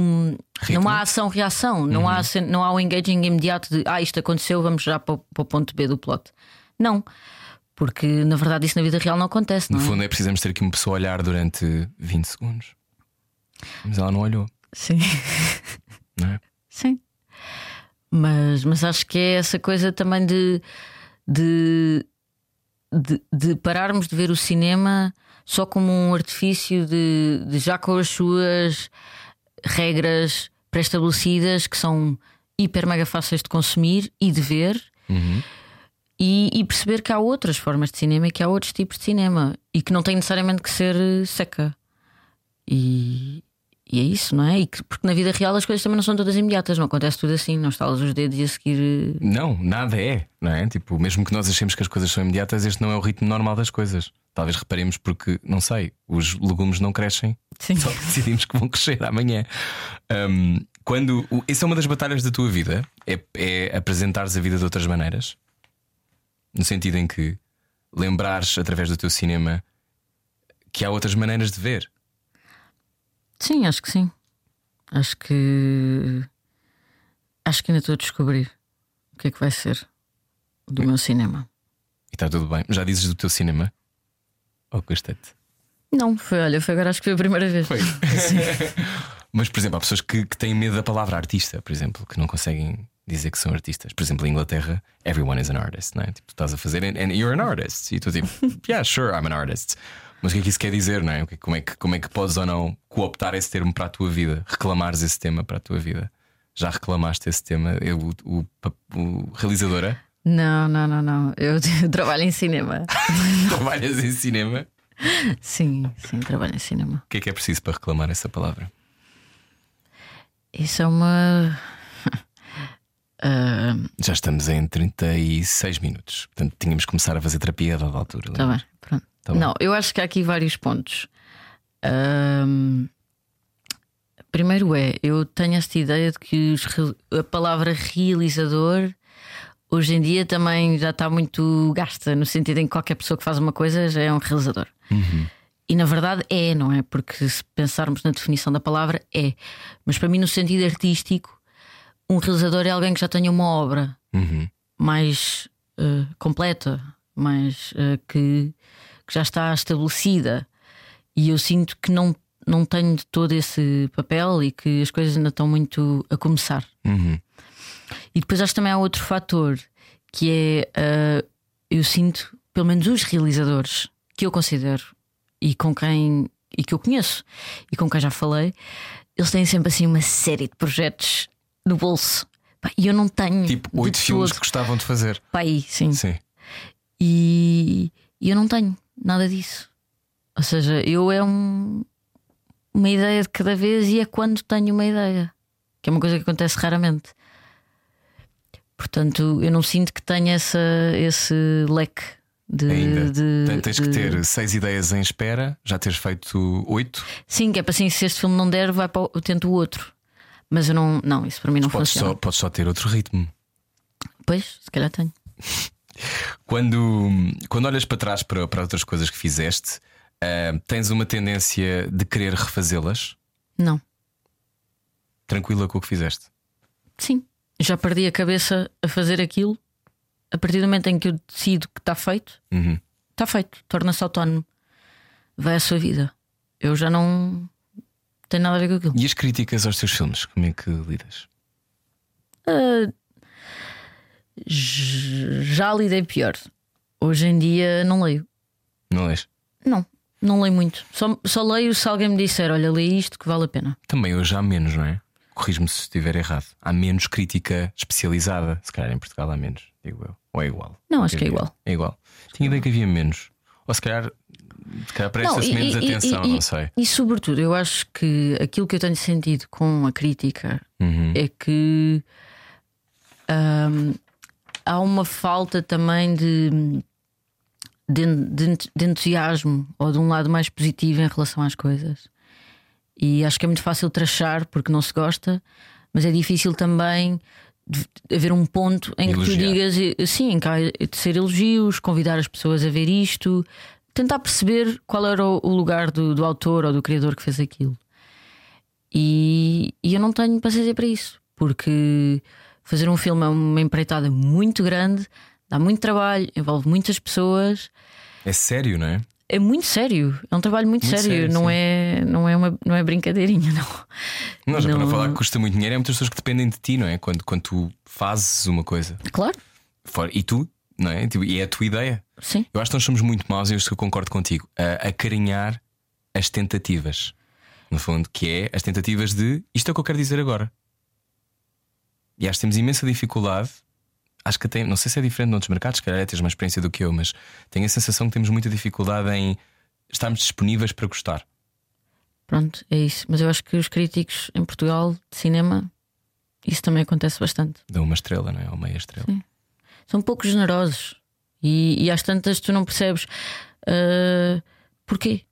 Ritmo. não há ação-reação, não, há, cen- não há o engaging imediato de ah, isto aconteceu, vamos já para, o- para o ponto B do plot. Não, porque na verdade isso na vida real não acontece, No não é? fundo, é precisamos ter aqui uma pessoa a olhar durante 20 segundos. Mas ela não olhou, Sim. não é? Sim. Mas, mas acho que é essa coisa também de, de, de, de pararmos de ver o cinema só como um artifício de, de já com as suas regras pré-estabelecidas que são hiper mega fáceis de consumir e de ver E, e perceber que há outras formas de cinema e que há outros tipos de cinema e que não tem necessariamente que ser eh, seca. E, e é isso, não é? E que- porque na vida real as coisas também não são todas imediatas, não acontece tudo assim, não estalas os dedos e a seguir. eh, Não, nada é, não é? Tipo, mesmo que nós achemos que as coisas são imediatas, este não é o ritmo normal das coisas. Talvez reparemos porque, não sei, os legumes não crescem, Sim. só que decidimos que vão crescer amanhã. Hum, quando essa é uma das batalhas da tua vida, é, é apresentares a vida de outras maneiras, no sentido em que lembrares através do teu cinema que há outras maneiras de ver. Sim, acho que sim. Acho que. Acho que ainda estou a descobrir o que é que vai ser do meu cinema. E está tudo bem. Já dizes do teu cinema? Oh, gostei-te. Não, foi, olha, foi agora acho que foi a primeira vez. Foi. Mas, por exemplo, há pessoas que, que têm medo da palavra artista, por exemplo, que não conseguem dizer que são artistas. Por exemplo, em Inglaterra, everyone is an artist, não é? Tipo, tu estás a fazer and, and you're an artist. E tu tipo, yeah, sure, I'm an artist. Mas o que é que isso quer dizer, não é? Que- Como é que, como é que podes ou não cooptar esse termo para a tua vida, reclamares esse tema para a tua vida? Já reclamaste esse tema? Eu, o, o, o realizadora? Não, não, não, não. Eu, trabalho em cinema. Trabalhas em cinema? Sim, sim, trabalho em cinema. O que é que é preciso para reclamar essa palavra? Isso é uma. Ah, Já estamos em 36 minutos. Portanto, tínhamos que começar a fazer terapia a dada altura. Tá lembras? bem, pronto. Tá não, eu acho que há aqui vários pontos. Ahm, primeiro é, eu tenho esta ideia de que os a palavra realizador hoje em dia também já está muito gasta, no sentido em que qualquer pessoa que faz uma coisa já é um realizador. E na verdade é, não é? Porque se pensarmos na definição da palavra, é. Mas para mim, no sentido artístico, um realizador é alguém que já tenha uma obra Uhum. mais eh, completa, mais eh, que, que já está estabelecida. E eu sinto que não, não tenho de todo esse papel e que as coisas ainda estão muito a começar. Uhum. E depois acho que também há outro fator que é eh, eu sinto, pelo menos os realizadores que eu considero e com quem e que eu conheço e com quem já falei, eles têm sempre assim uma série de projetos no bolso. E eu não tenho. Tipo, oito filmes que gostavam de fazer. Pá, aí, sim. Sim. E eu não tenho nada disso. Ou seja, eu é um, uma ideia de cada vez e é quando tenho uma ideia, que é uma coisa que acontece raramente. Portanto, eu não sinto que tenha essa, esse leque de. Ainda. de- Portanto, tens que de- ter seis ideias em espera, já teres feito oito. Sim, que é para assim, se este filme não der, vai para o, eu tento o outro. Mas eu não. Não, isso para mim não Podes funciona. só, podes só ter outro ritmo. Pois, se calhar tenho. Quando, quando olhas para trás para, para outras coisas que fizeste, ah, tens uma tendência de querer refazê-las, Não. tranquila com o que fizeste. Sim, já perdi a cabeça a fazer aquilo. A partir do momento em que eu decido que está feito, Uhum. está feito, torna-se autónomo, vai à sua vida. Eu já não tenho nada a ver com aquilo. E as críticas aos teus filmes, como é que lidas? J- já lidei pior. Hoje em dia não leio. Não lês? Não, não leio muito. Só, só leio se alguém me disser: olha, lê isto que vale a pena. Também hoje há menos, não é? Corrijo-me se estiver errado. Há menos crítica especializada. Se calhar em Portugal há menos, digo eu. Ou é igual? Não, acho que é igual. É igual. Tinha ideia que havia menos. Ou se calhar, se calhar presta-se e- menos e- e- atenção, e- não sei. E sobretudo, eu acho que aquilo que eu tenho sentido com a crítica Uhum. é que hum, há uma falta também de, de, de- entusiasmo ou de um lado mais positivo em relação às coisas. E acho que é muito fácil trachar porque não se gosta, mas é difícil também haver um ponto em que tu Elogiar. digas eh, sim, é de ser elogios, convidar as pessoas a ver isto, tentar perceber qual era o o lugar do, do autor ou do criador que fez aquilo. E, e eu não tenho paciência para isso, porque fazer um filme é uma empreitada muito grande, dá muito trabalho, envolve muitas pessoas, É sério, não é? é muito sério, é um trabalho muito, Muito sério, sério, não, sim. é, não, é uma, não é brincadeirinha, não. Não, já para não Não- falar que custa muito dinheiro, há muitas pessoas que dependem de ti, não é? Quando, quando tu fazes uma coisa. Claro, Fora, e tu, não é? Tipo, E é a tua ideia. sim. Eu acho que nós somos muito maus, e eu concordo contigo, a acarinhar as tentativas. No fundo, que é as tentativas de isto é o que eu quero dizer agora. E acho que temos imensa dificuldade, acho que até, não sei se é diferente noutros mercados, se calhar é tens uma experiência do que eu, mas tenho a sensação que temos muita dificuldade em estarmos disponíveis para gostar. Pronto, é isso. Mas eu acho que os críticos em Portugal de cinema, isso também acontece bastante. Dão uma estrela, não é? Ou meia estrela. Sim. São pouco generosos e, e às tantas tu não percebes uh, porquê.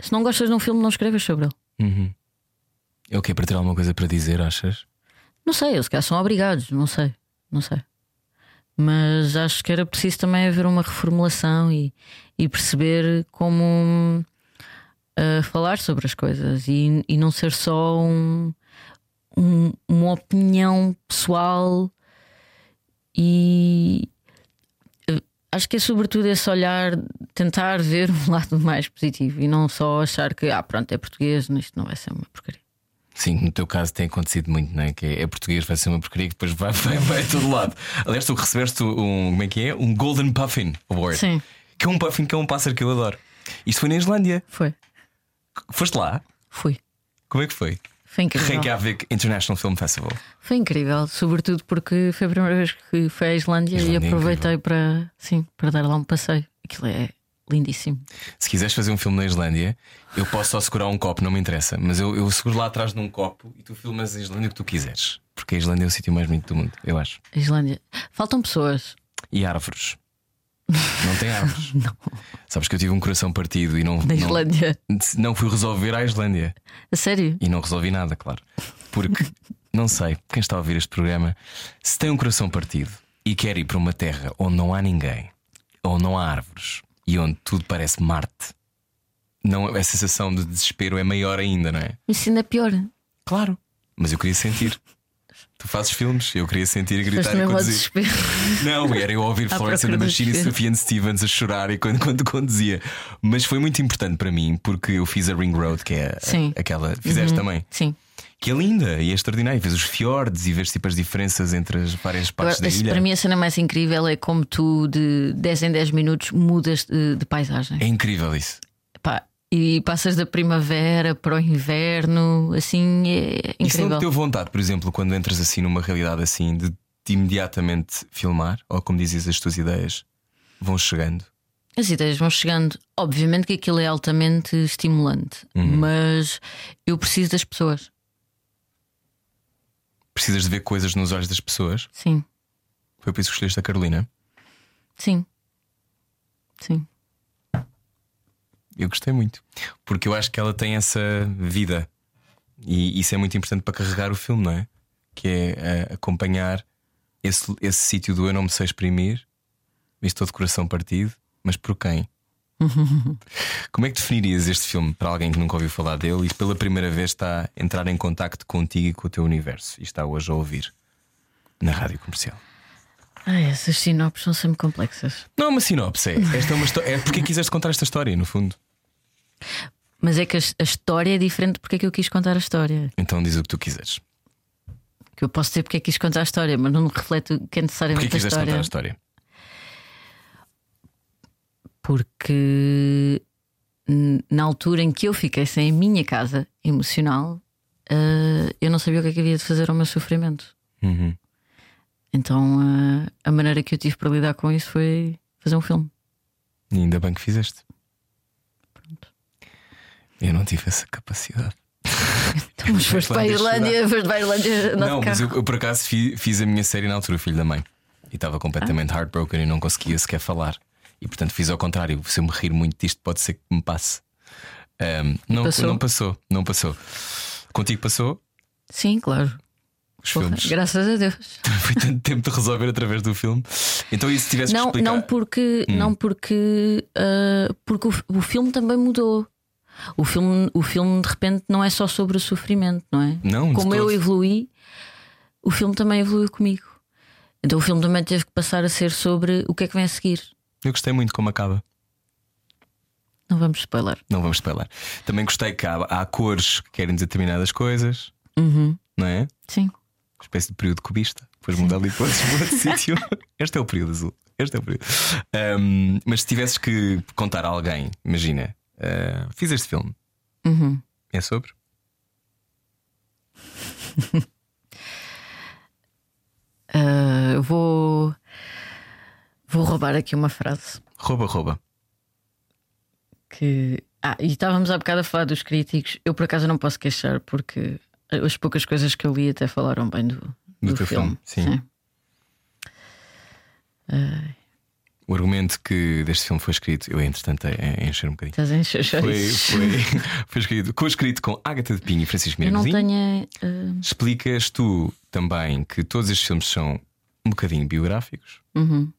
Se não gostas de um filme, não escrevas sobre ele. Uhum. É o quê? Para ter alguma coisa para dizer, achas? Não sei, eles cá são obrigados, não sei, não sei. Mas acho que era preciso também haver uma reformulação e, e perceber como uh, falar sobre as coisas e, e não ser só um, um, uma opinião pessoal e uh, acho que é sobretudo esse olhar, tentar ver um lado mais positivo e não só achar que ah, pronto, é português, isto não vai ser uma porcaria. Sim, no teu caso tem acontecido muito, não é? Que é, é português, vai ser uma porcaria que depois vai, vai, vai a todo lado. Aliás, tu recebeste um, como é que é? Um Golden Puffin Award. Sim. Que é um puffin que é um pássaro que eu adoro. Isto foi na Islândia. Foi. Foste lá? Fui. Como é que foi? Foi incrível. Reykjavik International Film Festival. Foi incrível, sobretudo porque foi a primeira vez que fui à Islândia, Islândia e é aproveitei para, sim, para dar lá um passeio. Aquilo é lindíssimo. Se quiseres fazer um filme na Islândia, eu posso só segurar um copo, não me interessa. Mas eu, eu seguro lá atrás num copo e tu filmas a Islândia o que tu quiseres. Porque a Islândia é o sítio mais bonito do mundo, eu acho. A Islândia. Faltam pessoas. E árvores. Não tem árvores. Não. Sabes que eu tive um coração partido e não. Na Islândia. Não, não fui resolver a Islândia. A sério? E não resolvi nada, claro. Porque, não sei, quem está a ouvir este programa, se tem um coração partido e quer ir para uma terra onde não há ninguém, onde não há árvores e onde tudo parece Marte, não, a sensação de desespero é maior ainda, não é? Isso ainda é pior. Claro. Mas eu queria sentir. Tu fazes filmes, eu queria sentir e gritar e conduzir. Não, era eu ouvir Florence and do Machine e. Sufjan Stevens a chorar e quando, quando conduzia. Mas foi muito importante para mim porque eu fiz a Ring Road, que é Sim. aquela. Fizeste também. Sim. Que é linda e é extraordinária. Vês os fiordes e vês tipo as diferenças entre as várias partes da Agora, ilha. para mim, a cena mais incrível é como tu, de 10 em 10 minutos, mudas de, de paisagem. É incrível isso. Pá, e passas da primavera para o inverno, assim, é Isso não incrível. te deu vontade, por exemplo, quando entras assim numa realidade assim, de, de imediatamente filmar? Ou como dizes, as tuas ideias vão chegando? As ideias vão chegando. Obviamente que aquilo é altamente estimulante, Uhum. mas eu preciso das pessoas. Precisas de ver coisas nos olhos das pessoas? Sim, Foi por isso que escolheste a Carolina? sim, sim. Eu gostei muito. Porque eu acho que ela tem essa vida. E isso é muito importante para carregar o filme, não é? Que é eh, acompanhar esse, esse sítio do eu não me sei exprimir, estou de coração partido, mas por quem? Como é que definirias este filme para alguém que nunca ouviu falar dele e pela primeira vez está a entrar em contacto contigo e com o teu universo e está hoje a ouvir na rádio comercial? Ai, essas sinopses são sempre complexas. Não é uma sinopse, é, esta é, uma é porque quiseste contar esta história, no fundo. Mas é que a, a história é diferente porque é que eu quis contar a história. Então diz o que tu quiseres. Que eu posso dizer porque é que quis contar a história, mas não reflete o que é necessariamente a quiseste história. contar a história? Porque na altura em que eu fiquei sem a minha casa emocional, eh, eu não sabia o que é que havia de fazer ao meu sofrimento. Uhum. Então eh, a maneira que eu tive para lidar com isso foi fazer um filme. E ainda bem que fizeste. Eu não tive essa capacidade. Então, mas foste para a Irlândia, foste para a Irlândia não, mas eu, eu, por acaso fi- fiz a minha série na altura, o Filho da Mãe. E estava completamente Ah. heartbroken e não conseguia sequer falar. E portanto fiz ao contrário. Se eu me rir muito disto, pode ser que me passe. Ahm, não, passou? não passou, não passou. Contigo passou? Sim, claro. Os Porra, filmes. graças a Deus. Foi tanto tempo de resolver através do filme. Então, e se tivesse que Não, explicar. não porque, Hum. não porque, ah, porque o, o filme também mudou. O filme, o filme de repente não é só sobre o sofrimento, não é? Não, Como eu todo. evoluí, o filme também evoluiu comigo. Então o filme também teve que passar a ser sobre o que é que vem a seguir. Eu gostei muito como acaba. Não vamos spoiler. Não vamos spoiler. Também gostei que há, há cores que querem determinadas coisas, Uhum. não é? Sim. espécie de período cubista. Depois muda ali para outro, sítio. Este é o período azul. Este é o período. Ahm, mas se tivesses que contar a alguém, imagina, ah, fiz este filme. Uhum. É sobre? vou. Vou roubar aqui uma frase Rouba, rouba. que. Ah, e estávamos há bocado a falar dos críticos. Eu por acaso não posso queixar porque as poucas coisas que eu li até falaram bem do, Do do teu filme. filme, sim. O argumento que deste filme foi escrito, eu entretanto a encher um bocadinho. Estás a encher Foi, foi, foi escrito, co-escrito com Ágata de Pinho e Francisco Miragozinho. tenho. eh, Explicas tu também que todos estes filmes são um bocadinho biográficos. uhum.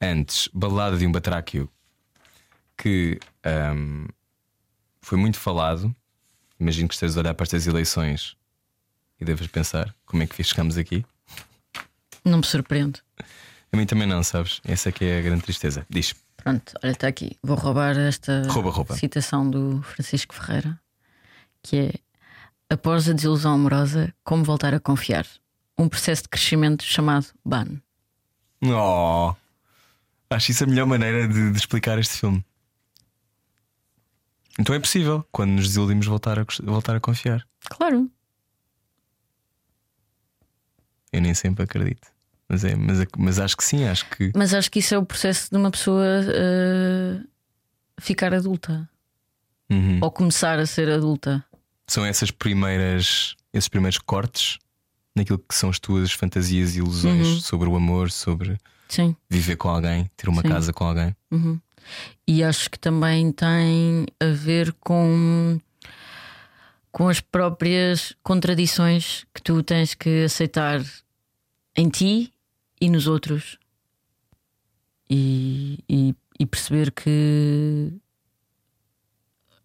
Antes, Balada de um Batráquio, que ahm, foi muito falado. Imagino que estejas a olhar para estas eleições e deves pensar como é que chegamos aqui. Não me surpreende. A mim também não, sabes? Essa é que é a grande tristeza. Diz. Pronto, olha, está aqui. Vou roubar esta Rouba, rouba. citação do Francisco Ferreira, que é após a desilusão amorosa, como voltar a confiar? Um processo de crescimento chamado BAN. Oh, acho isso a melhor maneira de, de explicar este filme. Então é possível, quando nos desiludimos, voltar a, voltar a confiar. Claro. Eu nem sempre acredito. Mas, é, mas, mas acho que sim, acho que. Mas acho que isso é o processo de uma pessoa eh, ficar adulta Uhum. ou começar a ser adulta. São essas primeiras, esses primeiros cortes naquilo que são as tuas fantasias e ilusões Uhum. sobre o amor, sobre Sim. viver com alguém, ter uma Sim. casa com alguém. Uhum. E acho que também tem a ver com, com as próprias contradições que tu tens que aceitar em ti e nos outros. E, e, e perceber que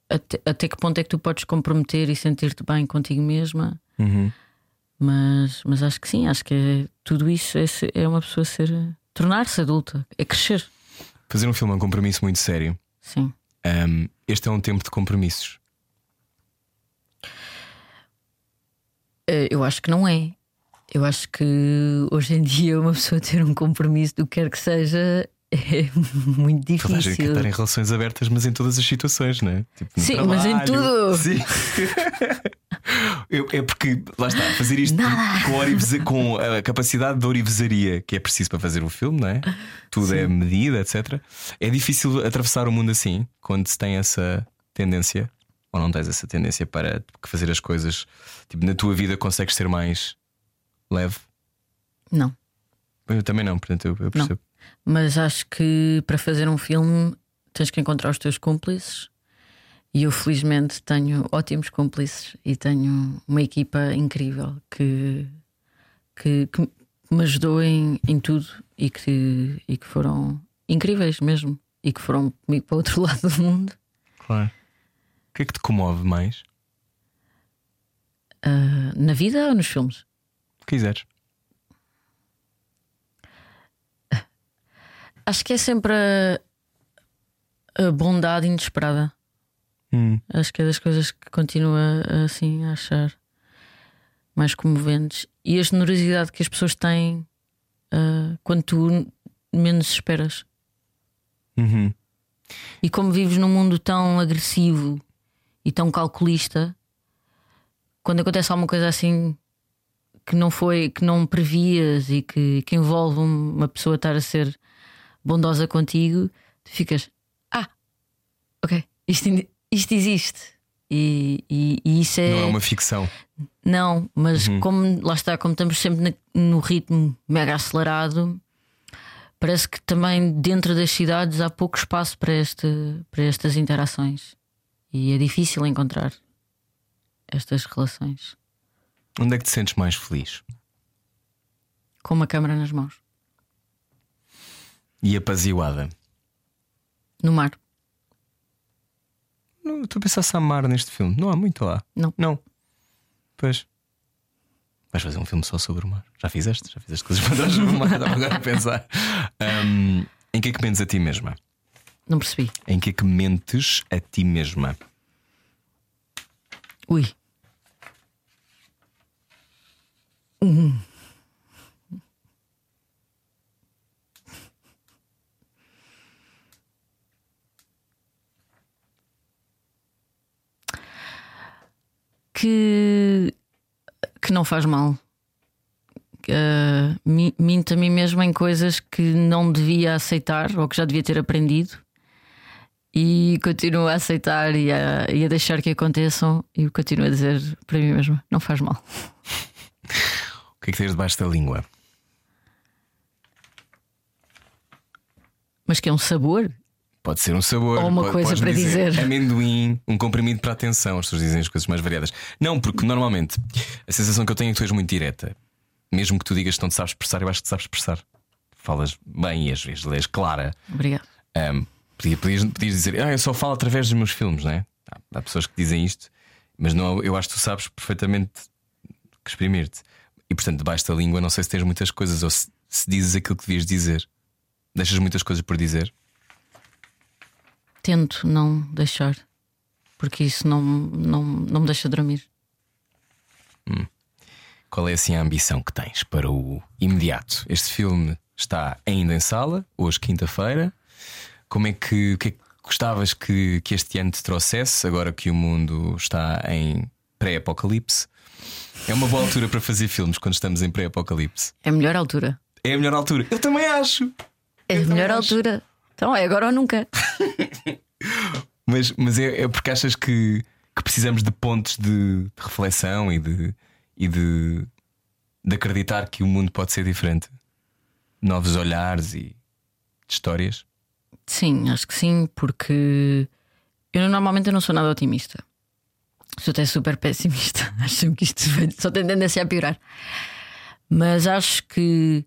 até, até que ponto é que tu podes comprometer e sentir-te bem contigo mesma. Uhum. Mas, mas acho que sim, acho que é, tudo isso é, é uma pessoa ser tornar-se adulta, é crescer. Fazer um filme é um compromisso muito sério. Sim. Um, este é um tempo de compromissos. Eh, Eu acho que não é. Eu acho que hoje em dia uma pessoa ter um compromisso do que quer que seja é muito Toda a gente quer difícil. estar em relações abertas, mas em todas as situações, não é? Tipo, Sim, mas em trabalho. tudo. Sim. Eu- é porque, lá está, fazer isto com, orivesa- com a capacidade de orivesaria que é preciso para fazer o filme, não é? Tudo é medida, etc. É difícil atravessar o mundo assim, quando se tem essa tendência, ou não tens essa tendência para fazer as coisas. Tipo, na tua vida consegues ser mais leve. Não. Eu também não, portanto, eu, eu percebo. Mas acho que para fazer um filme tens que encontrar os teus cúmplices. E eu felizmente tenho ótimos cúmplices e tenho uma equipa incrível que, que, que me ajudou em, em tudo e que, e que foram incríveis mesmo. E que foram comigo para o outro lado do mundo. Claro. O que é que te comove mais? Ah, na vida ou nos filmes? Quiseres. Acho que é sempre a, a bondade inesperada. Hum. Acho que é das coisas que continuo a- assim a achar mais comoventes. E a generosidade que as pessoas têm ah, quando tu menos esperas. Uhum. E como vives num mundo tão agressivo e tão calculista, quando acontece alguma coisa assim que não foi, que não previas e que, que envolve um- uma pessoa estar a ser bondosa contigo, tu ficas, ah, ok, isto, isto existe. E, e- e isso é. Não é uma ficção. Não, mas Uhum. como lá está, como estamos sempre na- no ritmo mega acelerado, parece que também dentro das cidades há pouco espaço para, este, para estas interações. E é difícil encontrar estas relações Onde é que te sentes mais feliz? com uma câmara nas mãos. E apaziguada? No mar. Não, estou a pensar se há mar neste filme. Não há muito lá. Não. Não. Pois. Vais fazer um filme só sobre o mar. Já fizeste? Já fizeste coisas para sobre o mar? Estava agora a pensar. Ahm, em que é que mentes a ti mesma? Não percebi. Em que é que mentes a ti mesma? Ui. Hum. Que que não faz mal, uh, minto a mim mesma em coisas que não devia aceitar ou que já devia ter aprendido e continuo a aceitar e a, e a deixar que aconteçam e continuo a dizer para mim mesma: não faz mal. o que é que tens debaixo da língua? Mas que é um sabor? Pode ser um sabor. Ou uma pode, coisa para dizer, dizer. Amendoim, um comprimido para a atenção. As pessoas dizem as coisas mais variadas. Não, porque normalmente a sensação que eu tenho é que tu és muito direta. Mesmo que tu digas que não te sabes expressar, eu acho que te sabes expressar. Falas bem e às vezes és clara. Obrigado. Um, podias, podias, podias dizer, ah, eu só falo através dos meus filmes, não é? Há, há pessoas que dizem isto, mas não, eu acho que tu sabes perfeitamente que exprimir-te. E portanto, debaixo da língua, não sei se tens muitas coisas ou se, se dizes aquilo que devias dizer. Deixas muitas coisas por dizer? Tento não deixar, porque isso não, não, não me deixa dormir. Hum. Qual é assim a ambição que tens para o imediato? Este filme está ainda em sala, hoje, quinta-feira. Como é que, que, é que gostavas que, que este ano te trouxesse, agora que o mundo está em pré-apocalipse? É uma boa altura para fazer filmes quando estamos em pré-apocalipse. É a melhor altura. É a melhor altura. Eu também acho. É a melhor altura. Então é agora ou nunca. mas mas é, é, porque achas que, que precisamos de pontos de, de reflexão e, de, e de, de acreditar que o mundo pode ser diferente? Novos olhares e histórias? Sim, acho que sim, porque eu normalmente não sou nada otimista. Sou até super pessimista. Acho que isto só tem tendência a piorar. Mas acho que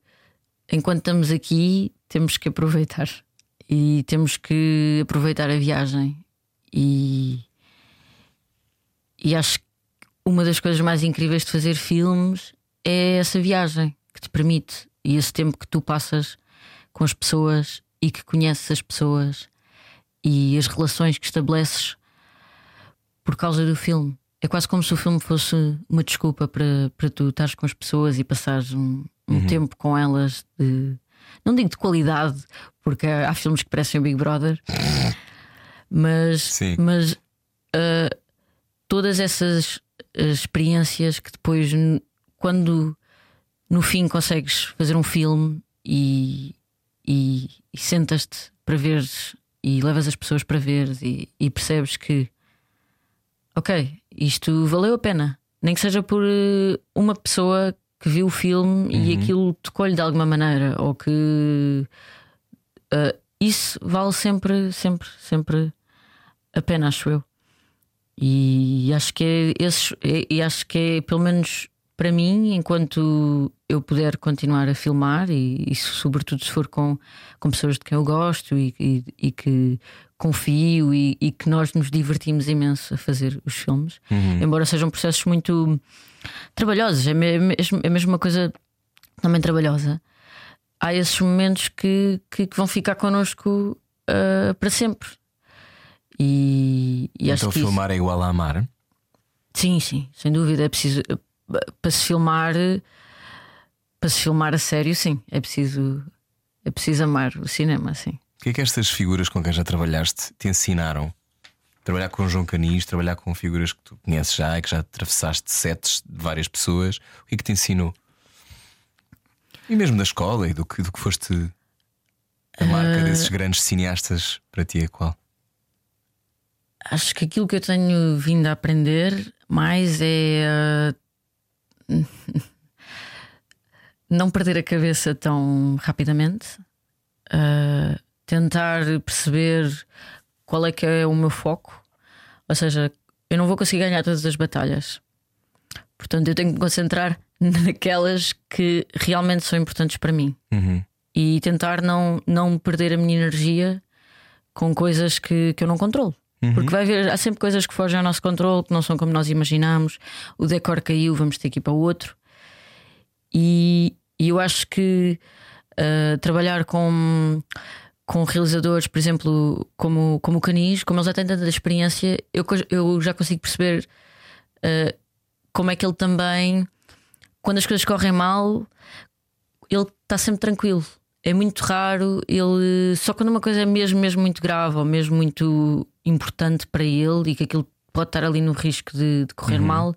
enquanto estamos aqui, temos que aproveitar e temos que aproveitar a viagem. E, e acho que uma das coisas mais incríveis de fazer filmes é essa viagem que te permite e esse tempo que tu passas com as pessoas e que conheces as pessoas e as relações que estabeleces por causa do filme. É quase como se o filme fosse uma desculpa para, para tu estares com as pessoas e passares um, um uhum. tempo com elas de. Não digo de qualidade, porque há filmes que parecem o Big Brother, mas, mas uh, todas essas experiências que depois, quando no fim consegues fazer um filme e, e, e sentas-te para veres e levas as pessoas para ver e, e percebes que ok, isto valeu a pena. Nem que seja por uh, uma pessoa que viu o filme uhum. e aquilo tocou-lhe de alguma maneira, ou que uh, isso vale sempre, sempre, sempre a pena, acho eu. E acho que é esse, e acho que é pelo menos para mim, enquanto eu puder continuar a filmar, e, e sobretudo se for com, com pessoas de quem eu gosto e, e, e que confio e, que nós nos divertimos imenso a fazer os filmes, uhum. embora sejam processos muito trabalhosos, é mesmo, é mesmo uma coisa também trabalhosa. Há esses momentos que, que, que vão ficar connosco uh, para sempre. E, e então, filmar isso... é igual a amar? Sim, sim, sem dúvida. É preciso para se filmar para se filmar a sério, sim, é preciso é preciso amar o cinema, sim. O que é que estas figuras com quem já trabalhaste te ensinaram? Trabalhar com João Canis, trabalhar com figuras que tu conheces já e que já atravessaste sets de várias pessoas, o que é que te ensinou? E mesmo da escola e do que, do que foste a marca uh... desses grandes cineastas para ti é qual? Acho que aquilo que eu tenho vindo a aprender mais é uh não perder a cabeça tão rapidamente, uh, tentar perceber qual é que é o meu foco, ou seja, eu não vou conseguir ganhar todas as batalhas, portanto, eu tenho que me concentrar naquelas que realmente são importantes para mim uhum. e tentar não, não perder a minha energia com coisas que, que eu não controlo. Uhum. Porque vai haver, há sempre coisas que fogem ao nosso controle, que não são como nós imaginamos. O decor caiu, vamos ter que ir para o outro. E, e eu acho que uh, trabalhar com, com realizadores, por exemplo, como, como o Canis, como eles já têm tanta experiência, eu, eu já consigo perceber uh, como é que ele também, quando as coisas correm mal, ele está sempre tranquilo. É muito raro ele. Só quando uma coisa é mesmo, mesmo muito grave ou mesmo muito importante para ele e que aquilo pode estar ali no risco de, de correr uhum. mal,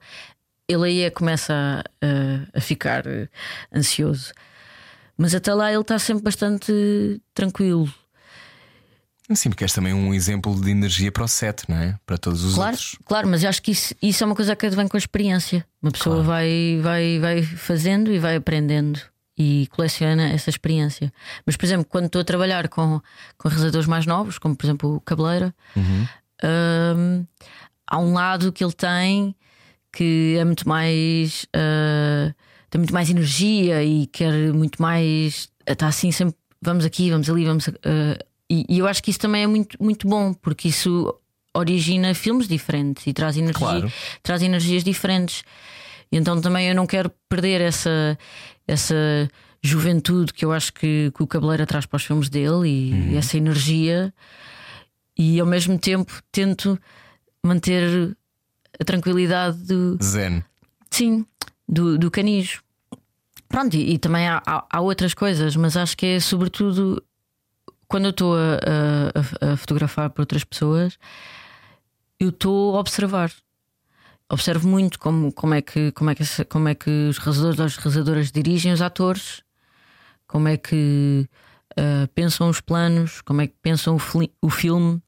ele aí é começa a, a, a ficar eh, ansioso. Mas até lá ele está sempre bastante tranquilo. Sim, porque és também um exemplo de energia para o set, não é? Para todos os Claro, outros. claro, mas eu acho que isso, isso é uma coisa que vem com a experiência. Uma pessoa Claro. vai, vai, vai fazendo e vai aprendendo e coleciona essa experiência. Mas, por exemplo, quando estou a trabalhar com, com realizadores mais novos, como por exemplo o Cabeleira, hum, há um lado que ele tem que é muito mais. ah, tem muito mais energia e quer muito mais. Está assim sempre. Vamos aqui, vamos ali, vamos. ah, e, e eu acho que isso também é muito, muito bom, porque isso origina filmes diferentes e traz, energia, Claro. traz energias diferentes. E então também eu não quero perder essa, essa juventude que eu acho que, que o Cabeleira traz para os filmes dele e essa energia, e ao mesmo tempo tento manter a tranquilidade do, Zen. sim, do, do canijo. Pronto, e, e também há, há- há outras coisas, mas acho que é sobretudo quando eu estou a, a- a- fotografar para outras pessoas, eu estou a observar. Observo muito como, como, é que, como, é que, como é que os realizadores as realizadoras dirigem os atores, como é que ah, pensam os planos, como é que pensam o, o filme,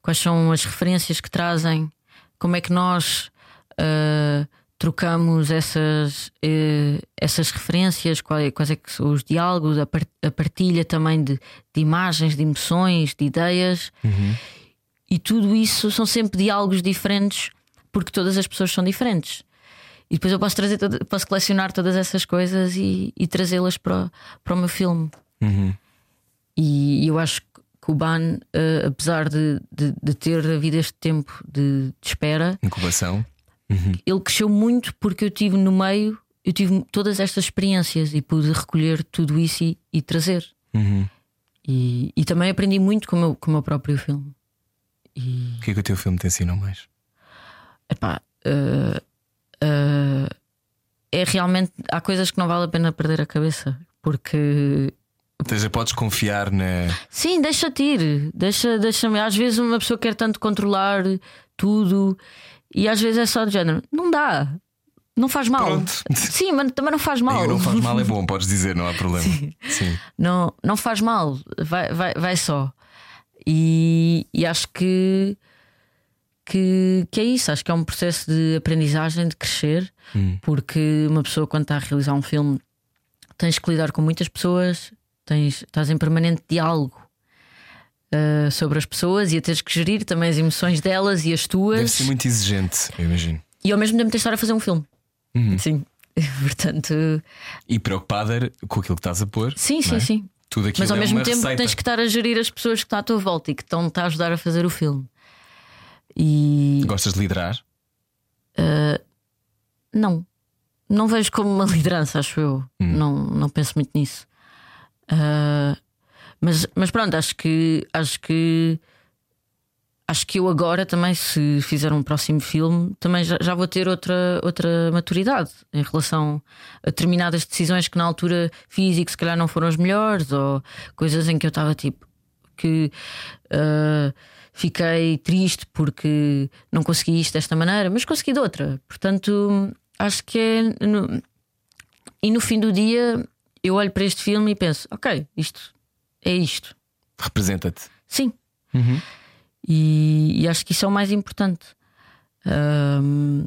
quais são as referências que trazem, como é que nós ah, trocamos essas, eh, essas referências, quais, quais é que são os diálogos, a, par- a partilha também de, de imagens, de emoções, de ideias. E tudo isso são sempre diálogos diferentes, porque todas as pessoas são diferentes. E depois eu posso trazer posso colecionar todas essas coisas e, e trazê-las para, o- para o meu filme. E eu acho que o Ban, eh, apesar de, de, de ter havido este tempo de, de espera, Incubação. Ele cresceu muito porque eu tive no meio, eu tive todas estas experiências e pude recolher tudo isso e, e trazer. E, e também aprendi muito com o meu, com o meu próprio filme. E O que é que o teu filme te ensinou mais? epá, eh, eh, é realmente. Há coisas que não vale a pena perder a cabeça porque Ou seja, podes confiar na. Sim, deixa-te ir. Deixa, deixa-me. Às vezes uma pessoa quer tanto controlar tudo e às vezes é só de género. Não dá. Não faz mal. Pronto. Sim, mas também não faz mal. E não faz mal, é bom, podes dizer, não há problema. Sim. Não, não faz mal. Vai, vai, vai só. E, e acho que, que, que é isso. Acho que é um processo de aprendizagem, de crescer, porque uma pessoa, quando está a realizar um filme, tens que lidar com muitas pessoas, tens, estás em permanente diálogo. Uh, sobre as pessoas e a teres que gerir também as emoções delas e as tuas Deve ser muito exigente, eu imagino. e ao mesmo tempo tens de estar a fazer um filme. Sim, portanto, E preocupada com aquilo que estás a pôr. sim, sim, é? sim. Tudo aquilo Mas ao é mesmo tempo receita. tens que estar a gerir as pessoas que estão à tua volta e que estão-te a ajudar a fazer o filme. E Gostas de liderar? não, não vejo como uma liderança, acho eu. Não, não penso muito nisso. Ah, mas, mas pronto, acho que acho que acho que eu agora também, se fizer um próximo filme, também já, já vou ter outra, outra maturidade em relação a determinadas decisões que na altura fiz e que se calhar não foram as melhores, ou coisas em que eu estava tipo que ah, fiquei triste porque não consegui isto desta maneira, mas consegui de outra. Portanto, acho que é. no- E no fim do dia eu olho para este filme e penso: ok, isto é isto. Representa-te. Sim. E, e acho que isso é o mais importante. Ahm,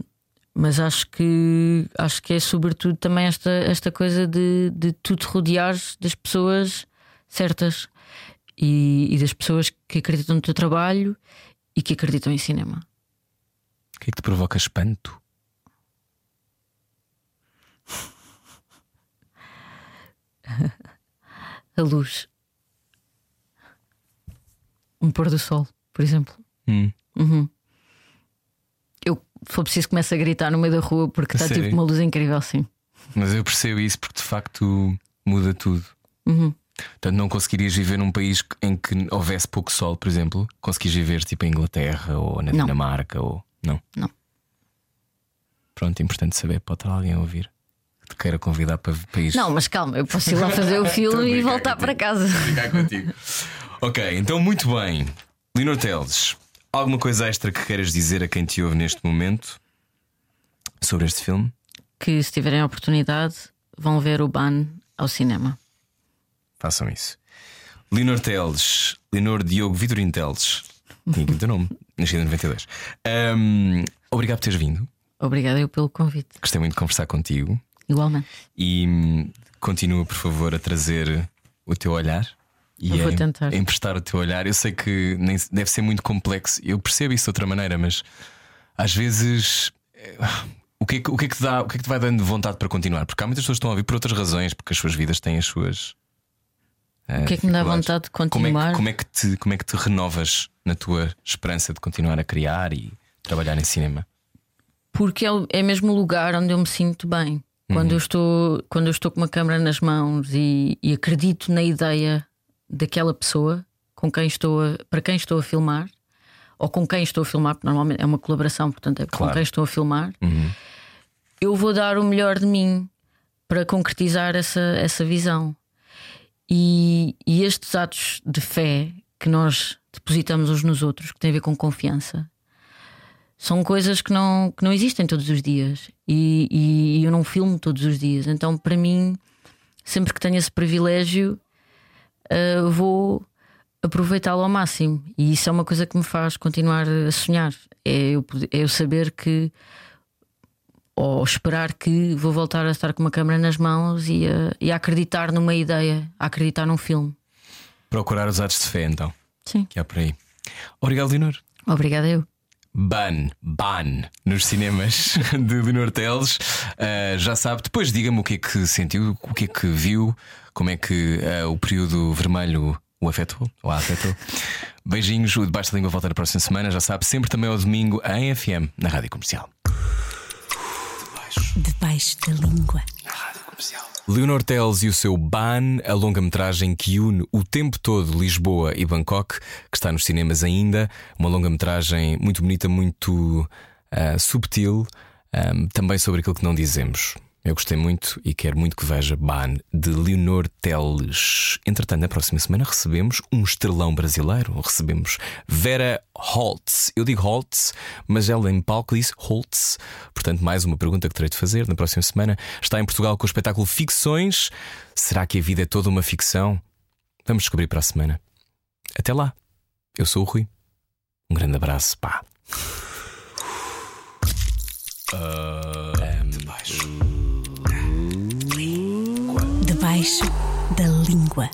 mas acho que acho que é sobretudo também esta, esta coisa de, de tu te rodeares das pessoas certas e, e das pessoas que acreditam no teu trabalho e que acreditam em cinema. O que é que te provoca espanto? A luz. Um pôr do sol, por exemplo. Hum. Eu, se for preciso, começo a gritar no meio da rua porque está tipo uma luz incrível assim. Mas eu percebo isso porque de facto muda tudo. Uhum. Portanto, não conseguirias viver num país em que houvesse pouco sol, por exemplo? Conseguis viver tipo em Inglaterra ou na Não. Dinamarca ou. Não? Não. Pronto, importante saber, pode estar alguém a ouvir que te queira convidar para país. Não, mas calma, eu posso ir lá fazer o filme e voltar para casa. Ficar contigo. ok, então muito bem. Linor Teles, alguma coisa extra que queiras dizer a quem te ouve neste momento? sobre este filme? Que se tiverem a oportunidade, vão ver o Ban ao cinema. Façam isso. Leonor Teles, Leonor Diogo Vitorino Teles. Tinha aqui o teu nome, nascido em 92. Um, obrigado por teres vindo. Obrigada eu pelo convite. Gostei muito de conversar contigo. Igualmente. E hum, continua, por favor, a trazer o teu olhar e Eu tentar. a emprestar o teu olhar. Eu sei que nem, deve ser muito complexo, eu percebo isso de outra maneira, mas às vezes. eh, O que, é que, o, que é que te dá, o que é que te vai dando vontade para continuar? Porque há muitas pessoas que estão a ouvir por outras razões, porque as suas vidas têm as suas. O que é que me dá vontade de Como é, continuar? que, como, é que te, como é que te renovas na tua esperança de continuar a criar e trabalhar em cinema? Porque é, é mesmo o lugar onde eu me sinto bem. Quando, eu estou, quando eu estou com uma câmera nas mãos e, e acredito na ideia daquela pessoa com quem estou a- para quem estou a filmar, ou com quem estou a filmar, porque normalmente é uma colaboração, portanto é Claro. com quem estou a filmar, eu vou dar o melhor de mim para concretizar essa, essa visão. E, e estes atos de fé que nós depositamos uns nos outros, que têm a ver com confiança, são coisas que não, que não existem todos os dias e, e eu não filmo todos os dias. Então, para mim, sempre que tenho esse privilégio, eh, vou aproveitá-lo ao máximo. E isso é uma coisa que me faz continuar a sonhar. É eu, é eu saber que, ou esperar que vou voltar a estar com uma câmera nas mãos e a, e a acreditar numa ideia, a acreditar num filme. Procurar os atos de fé, então, Sim. que há por aí. Obrigado, Leonor. Obrigada eu. Ban, Ban, nos cinemas de Leonor Teles. Uh, já sabe, depois diga-me o que é que sentiu, o que é que viu, como é que uh, o período vermelho o afetou ou a afetou. Beijinhos, o Debaixo da Língua volta na próxima semana, já sabe, sempre também ao domingo em FM, na Rádio Comercial. Debaixo da língua. Leonor Teles e o seu Ban, a longa-metragem que une o tempo todo Lisboa e Bangkok, que está nos cinemas ainda. Uma longa-metragem muito bonita, muito ah, subtil, ahm, também sobre aquilo que não dizemos. Eu gostei muito e quero muito que veja Ban, de Leonor Teles. Entretanto, na próxima semana recebemos um estrelão brasileiro. Recebemos Vera Holtz. Eu digo Holtz, mas ela em palco diz Holtz. Portanto, mais uma pergunta que terei de fazer na próxima semana. Está em Portugal com o espetáculo Ficções. Será que a vida é toda uma ficção? Vamos descobrir para a semana. Até lá. Eu sou o Rui. Um grande abraço. Pá. Debaixo da língua.